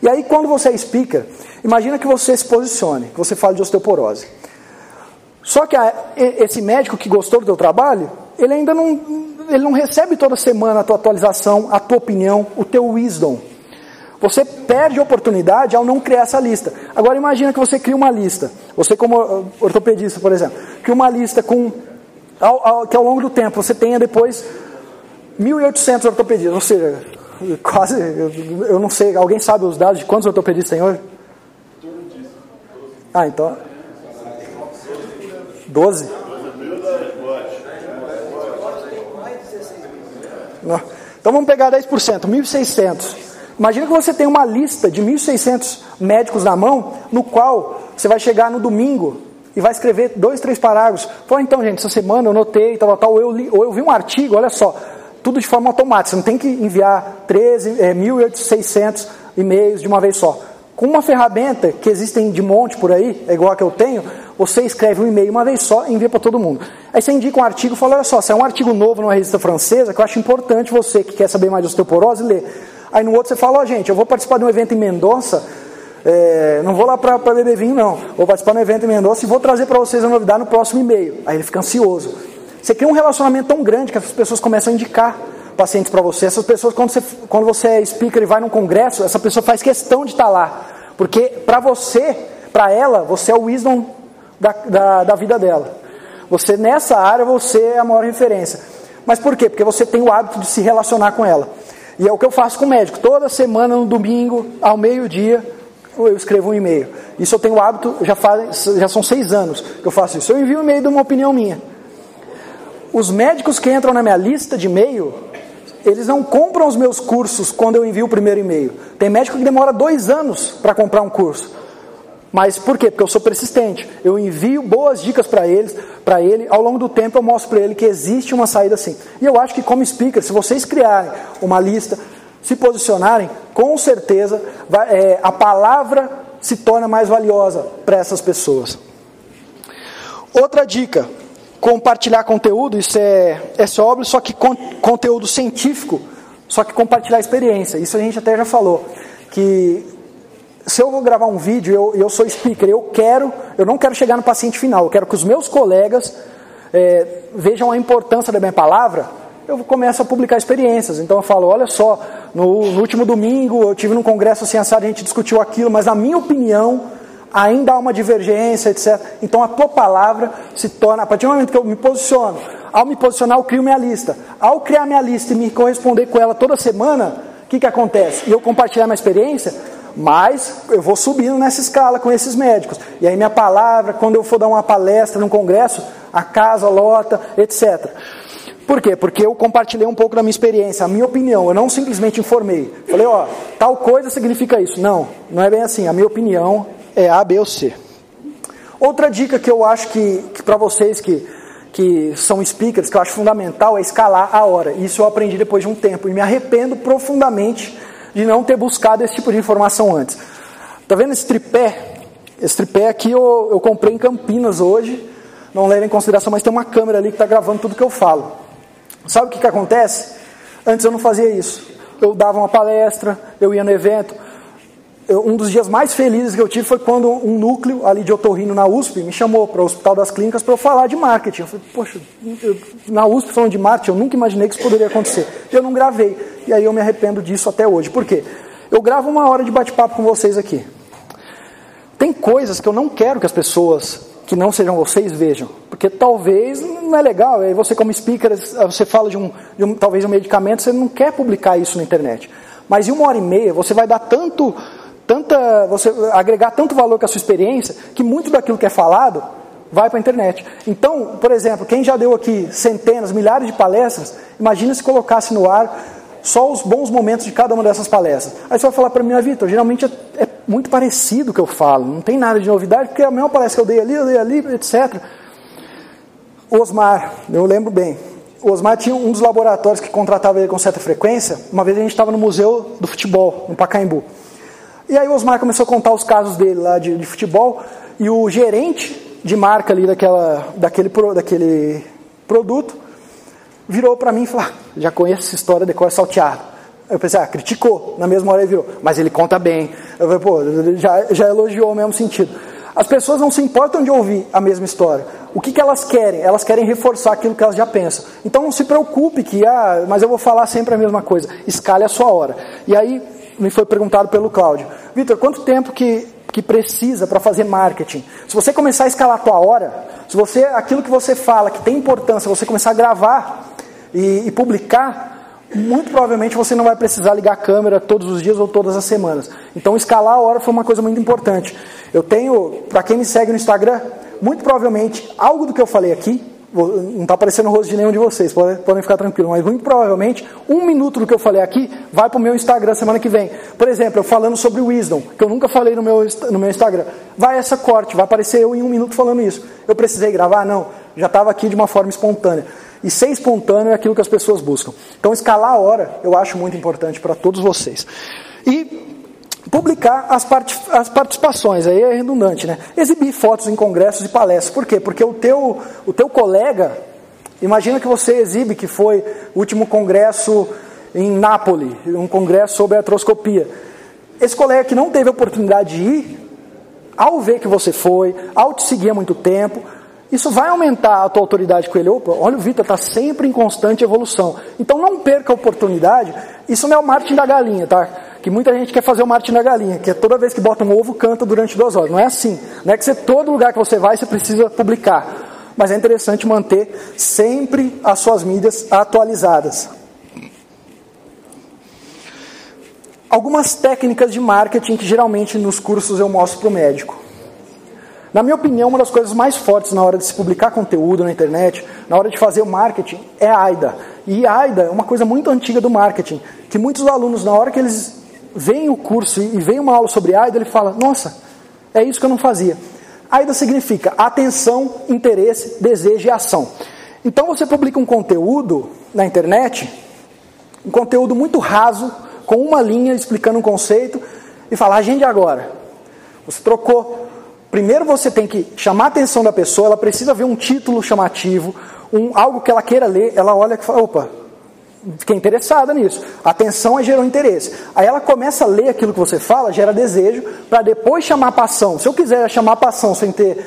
E aí quando você é speaker, imagina que você se posicione, que você fale de osteoporose. Só que a, esse médico que gostou do teu trabalho, ele ainda não, ele não recebe toda semana a tua atualização, a tua opinião, o teu wisdom. Você perde a oportunidade ao não criar essa lista. Agora imagina que você cria uma lista. Você como ortopedista, por exemplo, cria uma lista com ao, ao, que ao longo do tempo você tenha depois 1.800 ortopedistas, ou seja, quase, eu, eu, não sei, alguém sabe os dados de quantos ortopedistas tem hoje? Ah, então 12? Então vamos pegar 10%, 1.600. Imagina que você tem uma lista de 1.600 médicos na mão, no qual você vai chegar no domingo e vai escrever dois, três parágrafos. Fala, então, gente, essa semana eu notei, tal, tal, ou eu, li, ou eu vi um artigo, olha só, tudo de forma automática. Você não tem que enviar 13, é, 1.600 e-mails de uma vez só. Com uma ferramenta que existem de monte por aí, é igual a que eu tenho, você escreve um e-mail uma vez só e envia para todo mundo. Aí você indica um artigo e fala, olha só, se é um artigo novo numa revista francesa, que eu acho importante você que quer saber mais de osteoporose, ler. Aí no outro você fala, ó oh, gente, eu vou participar de um evento em Mendonça, é, não vou lá para beber vinho não, vou participar de um evento em Mendonça e vou trazer para vocês a novidade no próximo e-mail. Aí ele fica ansioso. Você cria um relacionamento tão grande que as pessoas começam a indicar pacientes para você. Essas pessoas, quando você, quando você é speaker e vai num congresso, essa pessoa faz questão de estar tá lá. Porque para você, para ela, você é o wisdom da, da, da vida dela. Você, nessa área, você é a maior referência. Mas por quê? Porque você tem o hábito de se relacionar com ela. E é o que eu faço com o médico. Toda semana, no domingo, ao meio-dia, eu escrevo um e-mail. Isso eu tenho o hábito, já, faz, já são seis anos que eu faço isso. Eu envio um e-mail de uma opinião minha. Os médicos que entram na minha lista de e-mail, eles não compram os meus cursos quando eu envio o primeiro e-mail. Tem médico que demora dois anos para comprar um curso. Mas por quê? Porque eu sou persistente. Eu envio boas dicas para eles, para ele. Ao longo do tempo eu mostro para ele que existe uma saída assim. E eu acho que como speaker, se vocês criarem uma lista, se posicionarem, com certeza vai, é, a palavra se torna mais valiosa para essas pessoas. Outra dica: compartilhar conteúdo, isso é, é óbvio, só que con conteúdo científico, só que compartilhar experiência. Isso a gente até já falou. Que se eu vou gravar um vídeo, eu, eu sou speaker, eu quero, eu não quero chegar no paciente final, eu quero que os meus colegas é, vejam a importância da minha palavra, eu começo a publicar experiências. Então eu falo, olha só, no, no último domingo eu tive num congresso assim, a gente discutiu aquilo, mas na minha opinião ainda há uma divergência, etc. Então a tua palavra se torna, a partir do momento que eu me posiciono, ao me posicionar eu crio minha lista. Ao criar minha lista e me corresponder com ela toda semana, o que, que acontece? E eu compartilhar minha experiência, mas eu vou subindo nessa escala com esses médicos. E aí minha palavra, quando eu for dar uma palestra num congresso, a casa lota, etc. Por quê? Porque eu compartilhei um pouco da minha experiência, a minha opinião. Eu não simplesmente informei. Falei, ó, tal coisa significa isso. Não, não é bem assim. A minha opinião é A, B ou C. Outra dica que eu acho que, que para vocês que, que são speakers, que eu acho fundamental, é escalar a hora. Isso eu aprendi depois de um tempo e me arrependo profundamente de não ter buscado esse tipo de informação antes. Tá vendo esse tripé? Esse tripé aqui eu, eu comprei em Campinas hoje. Não leva em consideração, mas tem uma câmera ali que está gravando tudo que eu falo. Sabe o que, que acontece? Antes eu não fazia isso. Eu dava uma palestra, eu ia no evento. Um dos dias mais felizes que eu tive foi quando um núcleo ali de otorrino na USP me chamou para o Hospital das Clínicas para eu falar de marketing. Eu falei, poxa, eu, na USP falando de marketing, eu nunca imaginei que isso poderia acontecer. E eu não gravei. E aí eu me arrependo disso até hoje. Por quê? Eu gravo uma hora de bate-papo com vocês aqui. Tem coisas que eu não quero que as pessoas que não sejam vocês vejam. Porque talvez não é legal. Aí você, como speaker, você fala de um, de um, talvez um medicamento, você não quer publicar isso na internet. Mas em uma hora e meia você vai dar tanto, tanta, você agregar tanto valor com a sua experiência, que muito daquilo que é falado vai para a internet. Então, por exemplo, quem já deu aqui centenas, milhares de palestras, imagina se colocasse no ar só os bons momentos de cada uma dessas palestras. Aí você vai falar para mim, ah, Vitor, geralmente é, é, muito parecido o que eu falo, não tem nada de novidade, porque é a mesma palestra que eu dei ali, eu dei ali, etc. Osmar, eu lembro bem, o Osmar tinha um dos laboratórios que contratava ele com certa frequência. Uma vez a gente estava no Museu do Futebol, no Pacaembu. E aí o Osmar começou a contar os casos dele lá de, de futebol, e o gerente de marca ali daquela, daquele, daquele produto virou para mim e falou: ah, já conheço essa história de cor salteado. Eu pensei, ah, criticou, na mesma hora ele virou, mas ele conta bem. Eu falei, pô, já, já elogiou o mesmo sentido. As pessoas não se importam de ouvir a mesma história. O que, que elas querem? Elas querem reforçar aquilo que elas já pensam. Então não se preocupe que, ah, mas eu vou falar sempre a mesma coisa. Escale a sua hora. E aí me foi perguntado pelo Cláudio, Vitor, quanto tempo que, que precisa para fazer marketing? Se você começar a escalar a tua hora, se você aquilo que você fala que tem importância, você começar a gravar e, e publicar, muito provavelmente você não vai precisar ligar a câmera todos os dias ou todas as semanas. Então, escalar a hora foi uma coisa muito importante. Eu tenho, para quem me segue no Instagram, muito provavelmente algo do que eu falei aqui, não está aparecendo o rosto de nenhum de vocês, podem, podem ficar tranquilos, mas muito provavelmente um minuto do que eu falei aqui vai para o meu Instagram semana que vem. Por exemplo, eu falando sobre o Wisdom, que eu nunca falei no meu, no meu Instagram. Vai essa corte, vai aparecer eu em um minuto falando isso. Eu precisei gravar? Não, já estava aqui de uma forma espontânea. E ser espontâneo é aquilo que as pessoas buscam. Então, escalar a hora eu acho muito importante para todos vocês. E publicar as, part as participações, aí é redundante, né? Exibir fotos em congressos e palestras. Por quê? Porque o teu, o teu colega, imagina que você exibe que foi o último congresso em Nápoles, um congresso sobre atroscopia. Esse colega que não teve a oportunidade de ir, ao ver que você foi, ao te seguir há muito tempo, isso vai aumentar a tua autoridade com ele. Opa, olha o Vitor, está sempre em constante evolução. Então não perca a oportunidade. Isso não é o marketing da galinha, tá? Que muita gente quer fazer o marketing da galinha, que é toda vez que bota um ovo, canta durante duas horas. Não é assim. Não é que você, todo lugar que você vai, você precisa publicar. Mas é interessante manter sempre as suas mídias atualizadas. Algumas técnicas de marketing que geralmente nos cursos eu mostro para o médico. Na minha opinião, uma das coisas mais fortes na hora de se publicar conteúdo na internet, na hora de fazer o marketing, é a AIDA. E a AIDA é uma coisa muito antiga do marketing, que muitos alunos, na hora que eles veem o curso e veem uma aula sobre AIDA, ele fala: Nossa, é isso que eu não fazia. AIDA significa atenção, interesse, desejo e ação. Então você publica um conteúdo na internet, um conteúdo muito raso, com uma linha explicando um conceito, e fala: Agende agora. Você trocou. Primeiro você tem que chamar a atenção da pessoa, ela precisa ver um título chamativo, um, algo que ela queira ler, ela olha e fala, opa, fiquei interessada nisso. A atenção é gerou interesse. Aí ela começa a ler aquilo que você fala, gera desejo, para depois chamar a passão. Se eu quiser chamar a passão sem ter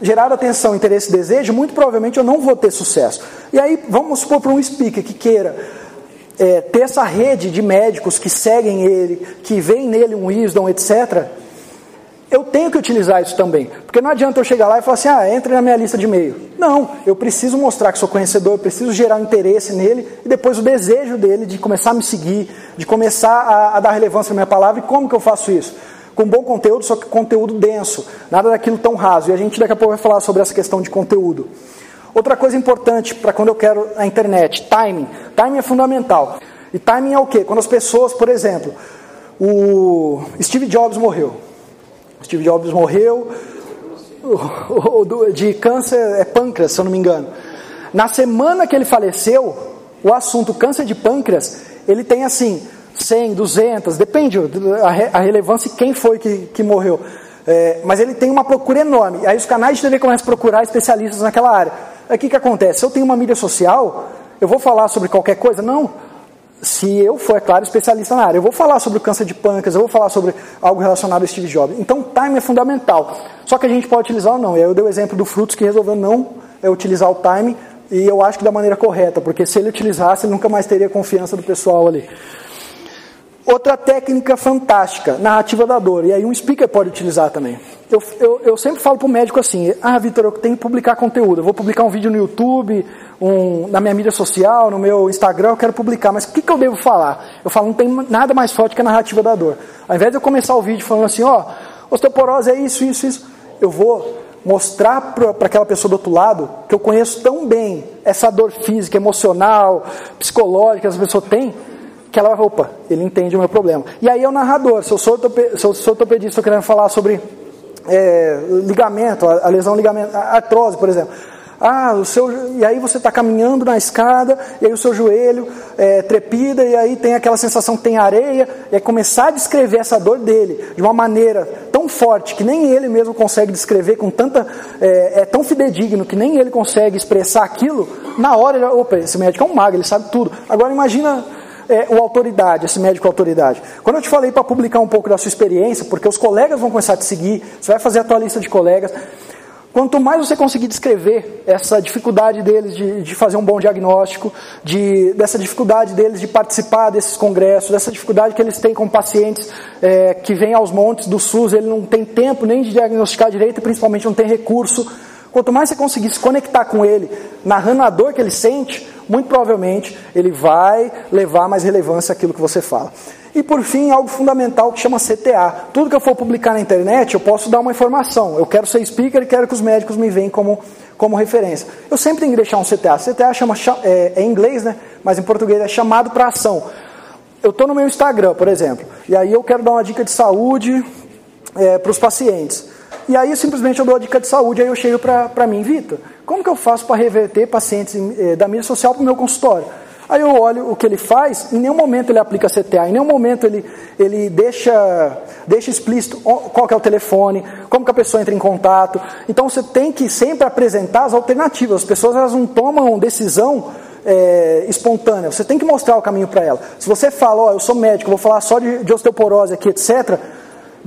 gerado atenção, interesse e desejo, muito provavelmente eu não vou ter sucesso. E aí, vamos supor para um speaker que queira é, ter essa rede de médicos que seguem ele, que veem nele um wisdom, etc eu tenho que utilizar isso também. Porque não adianta eu chegar lá e falar assim, ah, entre na minha lista de e-mail. Não, eu preciso mostrar que sou conhecedor, eu preciso gerar interesse nele e depois o desejo dele de começar a me seguir, de começar a, a dar relevância à minha palavra. E como que eu faço isso? Com bom conteúdo, só que conteúdo denso, nada daquilo tão raso. E a gente daqui a pouco vai falar sobre essa questão de conteúdo. Outra coisa importante para quando eu quero a internet, timing. Timing é fundamental. E timing é o quê? Quando as pessoas, por exemplo, o Steve Jobs morreu. Steve Jobs morreu de câncer é pâncreas, se eu não me engano. Na semana que ele faleceu, o assunto câncer de pâncreas, ele tem assim 100, 200, depende a, relevância e quem foi que, que morreu. É, mas ele tem uma procura enorme. Aí os canais de TV começam a procurar especialistas naquela área. Aí o que, que acontece? Se eu tenho uma mídia social, eu vou falar sobre qualquer coisa? Não se eu for, é claro, especialista na área. Eu vou falar sobre o câncer de pâncreas, eu vou falar sobre algo relacionado a Steve Jobs. Então, time é fundamental. Só que a gente pode utilizar ou não. Eu dei o exemplo do Frutos que resolveu não é, utilizar o time e eu acho que da maneira correta, porque se ele utilizasse, ele nunca mais teria confiança do pessoal ali. Outra técnica fantástica, narrativa da dor. E aí um speaker pode utilizar também. Eu, eu, eu sempre falo para o médico assim, ah, Vitor, eu tenho que publicar conteúdo. Eu vou publicar um vídeo no YouTube, um, na minha mídia social, no meu Instagram, eu quero publicar. Mas o que, que eu devo falar? Eu falo, não tem nada mais forte que a narrativa da dor. Ao invés de eu começar o vídeo falando assim, ó, oh, osteoporose é isso, isso, isso. Eu vou mostrar para aquela pessoa do outro lado que eu conheço tão bem essa dor física, emocional, psicológica que essa pessoa tem, que ela vai, opa, ele entende o meu problema. E aí é o narrador, se eu sou, ortopedista, se eu sou ortopedista, estou querendo falar sobre é, ligamento, a, a lesão ligamento, a artrose, por exemplo. Ah, o seu, e aí você está caminhando na escada, e aí o seu joelho é, trepida, e aí tem aquela sensação que tem areia, e é começar a descrever essa dor dele de uma maneira tão forte que nem ele mesmo consegue descrever com tanta. É, é tão fidedigno que nem ele consegue expressar aquilo, na hora ele. Opa, esse médico é um mago, ele sabe tudo. Agora imagina é, o autoridade, esse médico autoridade. Quando eu te falei para publicar um pouco da sua experiência, porque os colegas vão começar a te seguir, você vai fazer a tua lista de colegas. Quanto mais você conseguir descrever essa dificuldade deles de, de fazer um bom diagnóstico, de, dessa dificuldade deles de participar desses congressos, dessa dificuldade que eles têm com pacientes é, que vêm aos montes do SUS, ele não tem tempo nem de diagnosticar direito e principalmente não tem recurso. Quanto mais você conseguir se conectar com ele, narrando a dor que ele sente, muito provavelmente ele vai levar mais relevância àquilo que você fala. E por fim, algo fundamental que chama CTA. Tudo que eu for publicar na internet, eu posso dar uma informação. Eu quero ser speaker e quero que os médicos me venham como, como referência. Eu sempre tenho que deixar um CTA. CTA chama, é, é em inglês, né? mas em português é chamado para ação. Eu estou no meu Instagram, por exemplo, e aí eu quero dar uma dica de saúde é, para os pacientes. E aí simplesmente eu dou a dica de saúde, aí eu chego para mim, Vitor, como que eu faço para reverter pacientes eh, da mídia social para o meu consultório? Aí eu olho o que ele faz, em nenhum momento ele aplica CTA, em nenhum momento ele, ele deixa, deixa explícito qual é o telefone, como que a pessoa entra em contato. Então você tem que sempre apresentar as alternativas. As pessoas elas não tomam decisão é, espontânea, você tem que mostrar o caminho para ela. Se você fala, ó, eu sou médico, vou falar só de, de osteoporose aqui, etc.,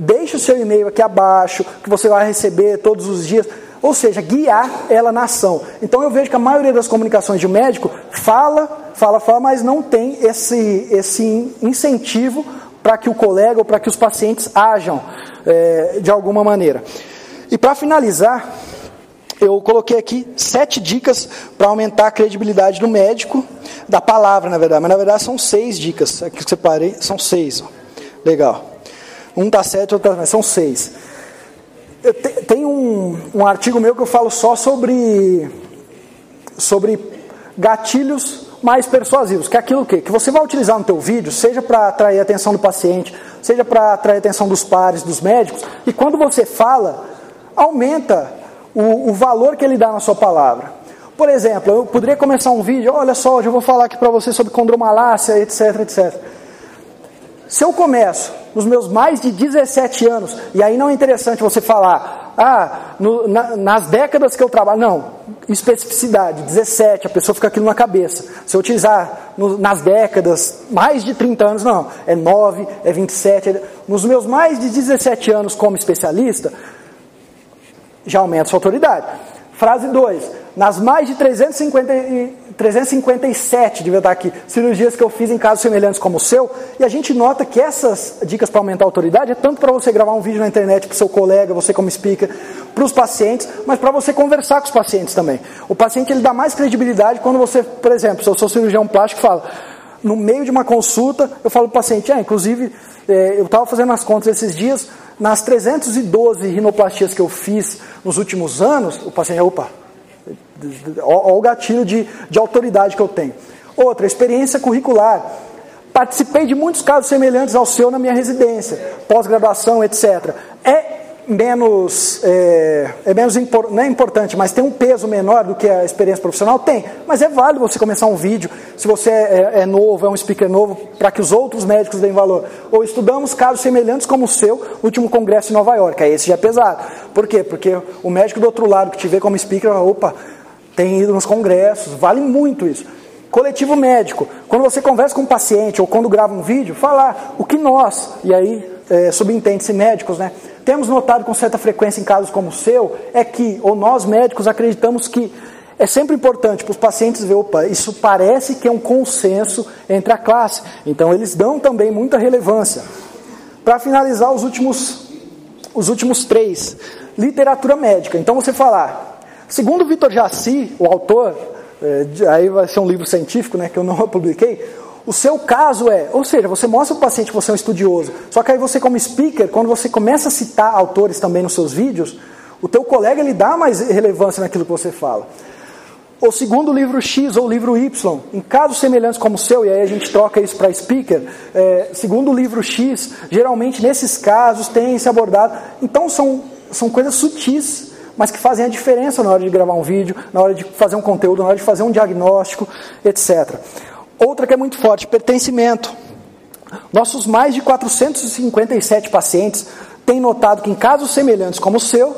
deixe o seu e-mail aqui abaixo, que você vai receber todos os dias. Ou seja, guiar ela na ação. Então eu vejo que a maioria das comunicações de médico fala, fala, fala, mas não tem esse, esse incentivo para que o colega ou para que os pacientes ajam é, de alguma maneira. E para finalizar, eu coloquei aqui sete dicas para aumentar a credibilidade do médico, da palavra, na verdade, mas na verdade são seis dicas. Aqui que separei, são seis. Legal. Um está sete, outro está são seis. Tem um, um artigo meu que eu falo só sobre, sobre gatilhos mais persuasivos, que é aquilo que, que você vai utilizar no teu vídeo, seja para atrair a atenção do paciente, seja para atrair a atenção dos pares, dos médicos, e quando você fala, aumenta o, o valor que ele dá na sua palavra. Por exemplo, eu poderia começar um vídeo, olha só, hoje eu vou falar aqui para você sobre condromalácia, etc, etc. Se eu começo nos meus mais de 17 anos, e aí não é interessante você falar, ah, no, na, nas décadas que eu trabalho, não, especificidade, 17, a pessoa fica aquilo na cabeça. Se eu utilizar no, nas décadas, mais de 30 anos, não, é 9, é 27, é, nos meus mais de 17 anos como especialista, já aumenta sua autoridade. Frase 2. Nas mais de 350, 357, devia estar aqui, cirurgias que eu fiz em casos semelhantes como o seu, e a gente nota que essas dicas para aumentar a autoridade é tanto para você gravar um vídeo na internet para o seu colega, você como speaker, para os pacientes, mas para você conversar com os pacientes também. O paciente ele dá mais credibilidade quando você, por exemplo, se eu sou cirurgião plástico, fala, no meio de uma consulta, eu falo para o paciente, ah, inclusive, é, eu estava fazendo as contas esses dias, nas 312 rinoplastias que eu fiz nos últimos anos, o paciente, opa, Olha o gatilho de, de autoridade que eu tenho. Outra, experiência curricular. Participei de muitos casos semelhantes ao seu na minha residência, pós-graduação, etc. É menos, é, é menos não é importante, mas tem um peso menor do que a experiência profissional? Tem, mas é válido você começar um vídeo, se você é, é, é novo, é um speaker novo, para que os outros médicos deem valor. Ou estudamos casos semelhantes como o seu no último congresso em Nova York, aí esse já é pesado. Por quê? Porque o médico do outro lado que te vê como speaker, opa, tem ido nos congressos, vale muito isso. Coletivo médico, quando você conversa com um paciente ou quando grava um vídeo, falar o que nós, e aí é, subentende-se médicos, né? Temos notado com certa frequência em casos como o seu, é que, ou nós médicos acreditamos que é sempre importante para os pacientes ver, opa, isso parece que é um consenso entre a classe. Então eles dão também muita relevância. Para finalizar, os últimos, os últimos três. Literatura médica. Então você falar, Segundo Vitor Jaci, o autor, é, aí vai ser um livro científico, né, que eu não publiquei, o seu caso é, ou seja, você mostra para o paciente que você é um estudioso, só que aí você como speaker, quando você começa a citar autores também nos seus vídeos, o teu colega ele dá mais relevância naquilo que você fala. O segundo livro X ou livro Y, em casos semelhantes como o seu, e aí a gente troca isso para speaker, é, segundo livro X, geralmente nesses casos tem se abordado. Então são, são coisas sutis mas que fazem a diferença na hora de gravar um vídeo, na hora de fazer um conteúdo, na hora de fazer um diagnóstico, etc. Outra que é muito forte, pertencimento. Nossos mais de 457 pacientes têm notado que em casos semelhantes como o seu,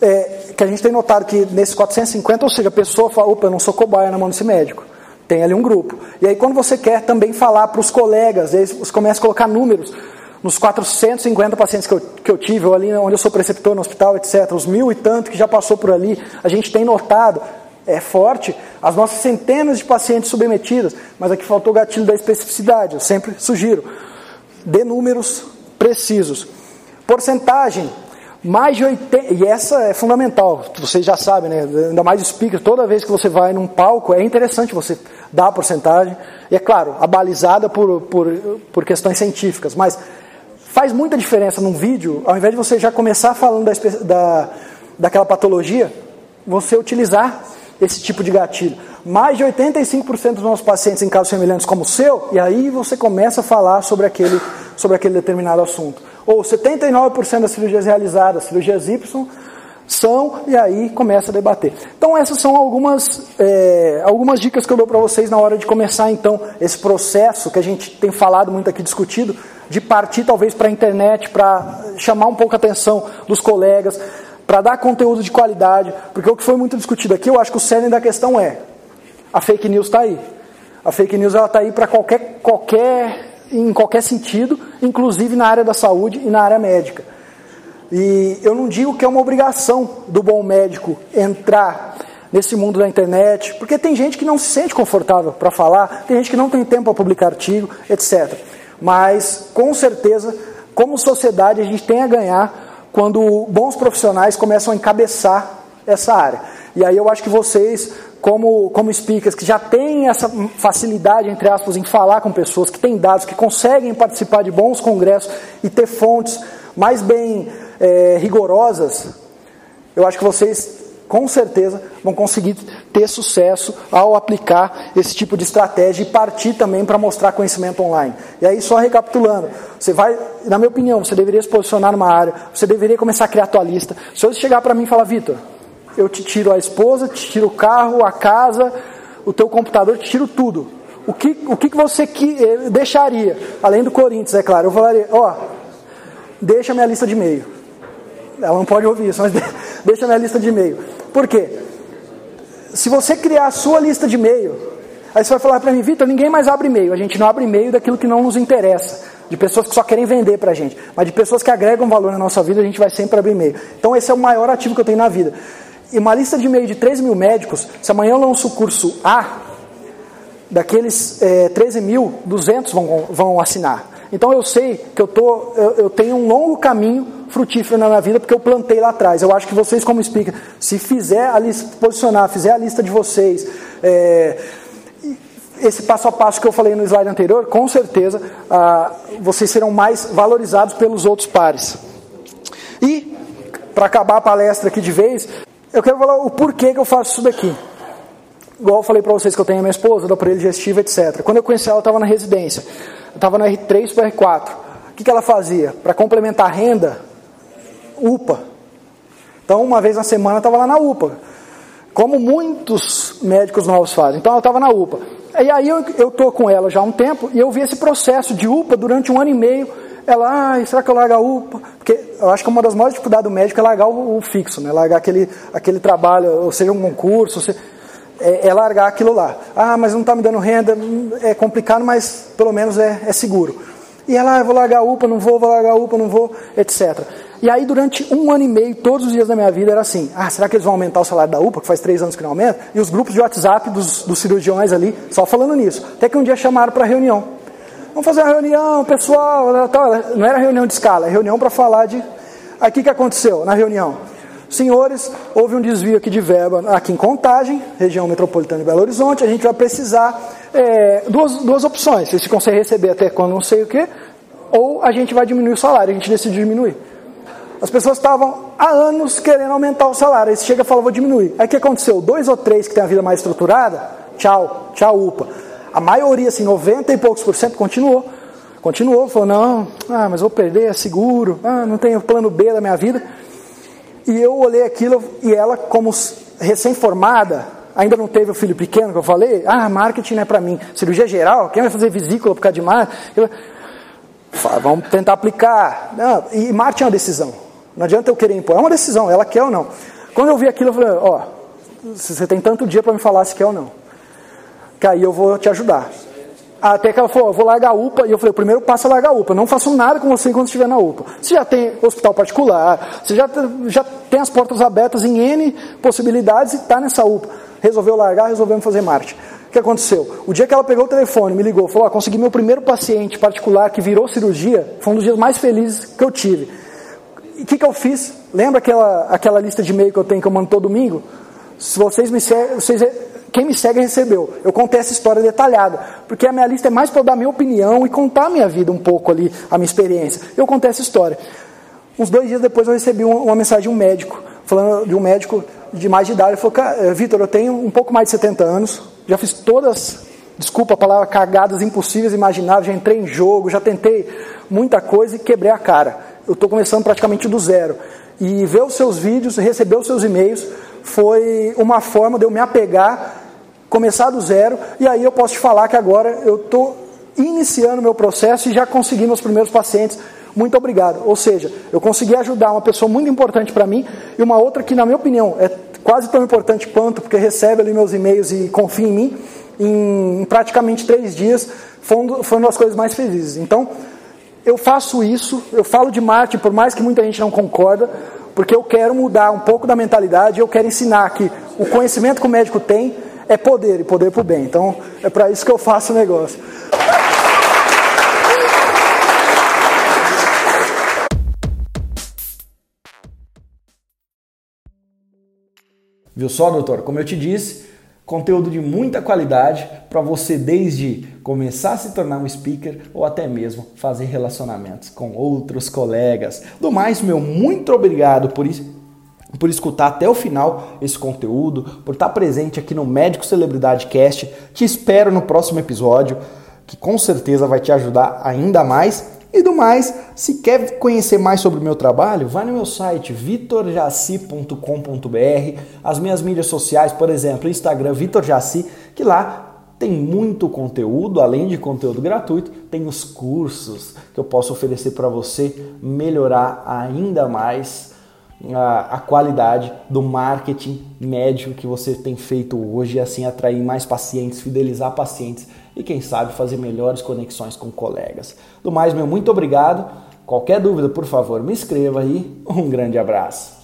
é, que a gente tem notado que nesses 450, ou seja, a pessoa fala, opa, eu não sou cobaia na mão desse médico. Tem ali um grupo. E aí quando você quer também falar para os colegas, aí você começa a colocar números, nos 450 pacientes que eu, que eu tive, ou ali onde eu sou preceptor no hospital, etc., os mil e tanto que já passou por ali, a gente tem notado, é forte, as nossas centenas de pacientes submetidas, mas aqui faltou o gatilho da especificidade, eu sempre sugiro. Dê números precisos. Porcentagem, mais de 80, e essa é fundamental, vocês já sabem, né? ainda mais speaker, toda vez que você vai num palco, é interessante você dar a porcentagem, e é claro, abalizada por, por, por questões científicas, mas Faz muita diferença num vídeo, ao invés de você já começar falando da, da, daquela patologia, você utilizar esse tipo de gatilho. Mais de 85% dos nossos pacientes em casos semelhantes como o seu, e aí você começa a falar sobre aquele, sobre aquele determinado assunto. Ou 79% das cirurgias realizadas, cirurgias Y, são, e aí começa a debater. Então essas são algumas, é, algumas dicas que eu dou para vocês na hora de começar então esse processo que a gente tem falado muito aqui, discutido, de partir talvez para a internet, para chamar um pouco a atenção dos colegas, para dar conteúdo de qualidade, porque o que foi muito discutido aqui, eu acho que o cerne da questão é, a fake news está aí. A fake news está aí para qualquer, qualquer, em qualquer sentido, inclusive na área da saúde e na área médica. E eu não digo que é uma obrigação do bom médico entrar nesse mundo da internet, porque tem gente que não se sente confortável para falar, tem gente que não tem tempo para publicar artigo, etc. Mas, com certeza, como sociedade, a gente tem a ganhar quando bons profissionais começam a encabeçar essa área. E aí eu acho que vocês, como, como speakers, que já têm essa facilidade, entre aspas, em falar com pessoas, que têm dados, que conseguem participar de bons congressos e ter fontes mais bem é, rigorosas, eu acho que vocês com certeza vão conseguir ter sucesso ao aplicar esse tipo de estratégia e partir também para mostrar conhecimento online. E aí, só recapitulando, você vai, na minha opinião, você deveria se posicionar numa área, você deveria começar a criar tua lista. Se você chegar para mim e falar, Vitor, eu te tiro a esposa, te tiro o carro, a casa, o teu computador, te tiro tudo. o que, o que você que, eh, deixaria? Além do Corinthians, é claro. Eu falaria, ó, deixa minha lista de e-mail. Ela não pode ouvir isso, mas deixa minha lista de e-mail. Por quê? Se você criar a sua lista de e-mail, aí você vai falar para mim, Vitor, ninguém mais abre e-mail. A gente não abre e-mail daquilo que não nos interessa. De pessoas que só querem vender para a gente. Mas de pessoas que agregam valor na nossa vida, a gente vai sempre abrir e-mail. Então esse é o maior ativo que eu tenho na vida. E uma lista de e-mail de 13 mil médicos, se amanhã eu lanço o curso A, daqueles é, 13 mil, 200 vão, vão assinar. Então eu sei que eu, tô, eu, eu, tenho um longo caminho frutífero na minha vida porque eu plantei lá atrás. Eu acho que vocês, como speaker, se fizer a lista, posicionar, fizer a lista de vocês, é, esse passo a passo que eu falei no slide anterior, com certeza ah, vocês serão mais valorizados pelos outros pares. E, para acabar a palestra aqui de vez, eu quero falar o porquê que eu faço isso daqui igual eu falei para vocês que eu tenho a minha esposa, do aparelho digestivo, etc. Quando eu conheci ela, eu estava na residência. Eu estava na R3 para R4. O que, que ela fazia? Para complementar a renda, UPA. Então, uma vez na semana, eu estava lá na UPA. Como muitos médicos novos fazem. Então, ela estava na UPA. E aí, eu estou com ela já há um tempo e eu vi esse processo de UPA durante um ano e meio. Ela, será que eu largo a UPA? Porque eu acho que uma das maiores dificuldades do médico é largar o, o fixo, né? largar aquele, aquele trabalho, ou seja, um concurso, ou seja, é, é, largar aquilo lá. Ah, mas não está me dando renda, é complicado, mas pelo menos é, é seguro. E ela, ah, vou largar a UPA, não vou, vou largar a UPA, não vou, etc. E aí, durante um ano e meio, todos os dias da minha vida, era assim: ah, será que eles vão aumentar o salário da UPA, que faz três anos que não aumenta? E os grupos de WhatsApp dos, dos cirurgiões ali, só falando nisso. Até que um dia chamaram para reunião. Vamos fazer uma reunião, pessoal, tal. não era reunião de escala, é reunião para falar de. Aí o que, que aconteceu na reunião? Senhores, houve um desvio aqui de verba aqui em Contagem, região metropolitana de Belo Horizonte. A gente vai precisar é, duas, duas opções. Vocês conseguem receber até quando não sei o que, ou a gente vai diminuir o salário. A gente decidiu diminuir. As pessoas estavam há anos querendo aumentar o salário. Aí você chega e fala, vou diminuir. Aí o que aconteceu? Dois ou três que têm a vida mais estruturada, tchau, tchau, UPA. A maioria, assim, 90 e poucos por cento, continuou. Continuou, falou, não, ah, mas vou perder, é seguro, ah, não tenho plano B da minha vida. E eu olhei aquilo e ela, como recém-formada, ainda não teve o filho pequeno que eu falei, ah, marketing não é para mim. Cirurgia geral, quem vai fazer vesícula por causa de marketing? Vamos tentar aplicar. Não, e marketing é uma decisão. Não adianta eu querer impor, é uma decisão, ela quer ou não. Quando eu vi aquilo, eu falei, ó, oh, você tem tanto dia para me falar se quer ou não. Que aí eu vou te ajudar. Até que ela falou, vou largar a UPA. E eu falei, o primeiro passo é largar a UPA. Não faço nada com você enquanto estiver na UPA. Você já tem hospital particular, você já, já tem as portas abertas em N possibilidades e está nessa UPA. Resolveu largar, resolvemos fazer marketing. O que aconteceu? O dia que ela pegou o telefone, me ligou, falou, ah, consegui meu primeiro paciente particular que virou cirurgia, foi um dos dias mais felizes que eu tive. E o que, que eu fiz? Lembra aquela, aquela lista de e-mail que eu tenho que eu mando todo domingo? Se vocês me seguem, vocês quem me segue recebeu. Eu contei essa história detalhada, porque a minha lista é mais para dar minha opinião e contar a minha vida um pouco ali, a minha experiência. Eu contei essa história. Uns dois dias depois eu recebi uma, uma mensagem de um médico, falando de um médico de mais de idade. Ele falou, eh, Vitor, eu tenho um pouco mais de 70 anos, já fiz todas, desculpa a palavra, cagadas impossíveis imagináveis, já entrei em jogo, já tentei muita coisa e quebrei a cara. Eu estou começando praticamente do zero. E ver os seus vídeos, receber os seus e-mails, foi uma forma de eu me apegar, começar do zero, e aí eu posso te falar que agora eu estou iniciando meu processo e já consegui meus primeiros pacientes. Muito obrigado. Ou seja, eu consegui ajudar uma pessoa muito importante para mim e uma outra que, na minha opinião, é quase tão importante quanto, porque recebe ali meus e-mails e confia em mim, em, praticamente três dias, foi uma das coisas mais felizes. Então, eu faço isso, eu falo de marketing, por mais que muita gente não concorda, porque eu quero mudar um pouco da mentalidade, eu quero ensinar que o conhecimento que o médico tem é poder, e poder para o bem. Então, é para isso que eu faço o negócio.
Viu só, doutor? Como eu te disse, conteúdo de muita qualidade para você desde começar a se tornar um speaker ou até mesmo fazer relacionamentos com outros colegas. Do mais, meu muito obrigado por isso por escutar até o final esse conteúdo, por estar presente aqui no Médico Celebridade Cast. Te espero no próximo episódio, que com certeza vai te ajudar ainda mais. E do mais, se quer conhecer mais sobre o meu trabalho, vai no meu site vitorjaci.com.br, as minhas mídias sociais, por exemplo, Instagram Vitor Jaci, que lá Tem muito conteúdo, além de conteúdo gratuito, tem os cursos que eu posso oferecer para você melhorar ainda mais a, a, qualidade do marketing médio que você tem feito hoje e assim atrair mais pacientes, fidelizar pacientes e quem sabe fazer melhores conexões com colegas. Do mais, meu muito obrigado. Qualquer dúvida, por favor, me escreva aí. Um grande abraço.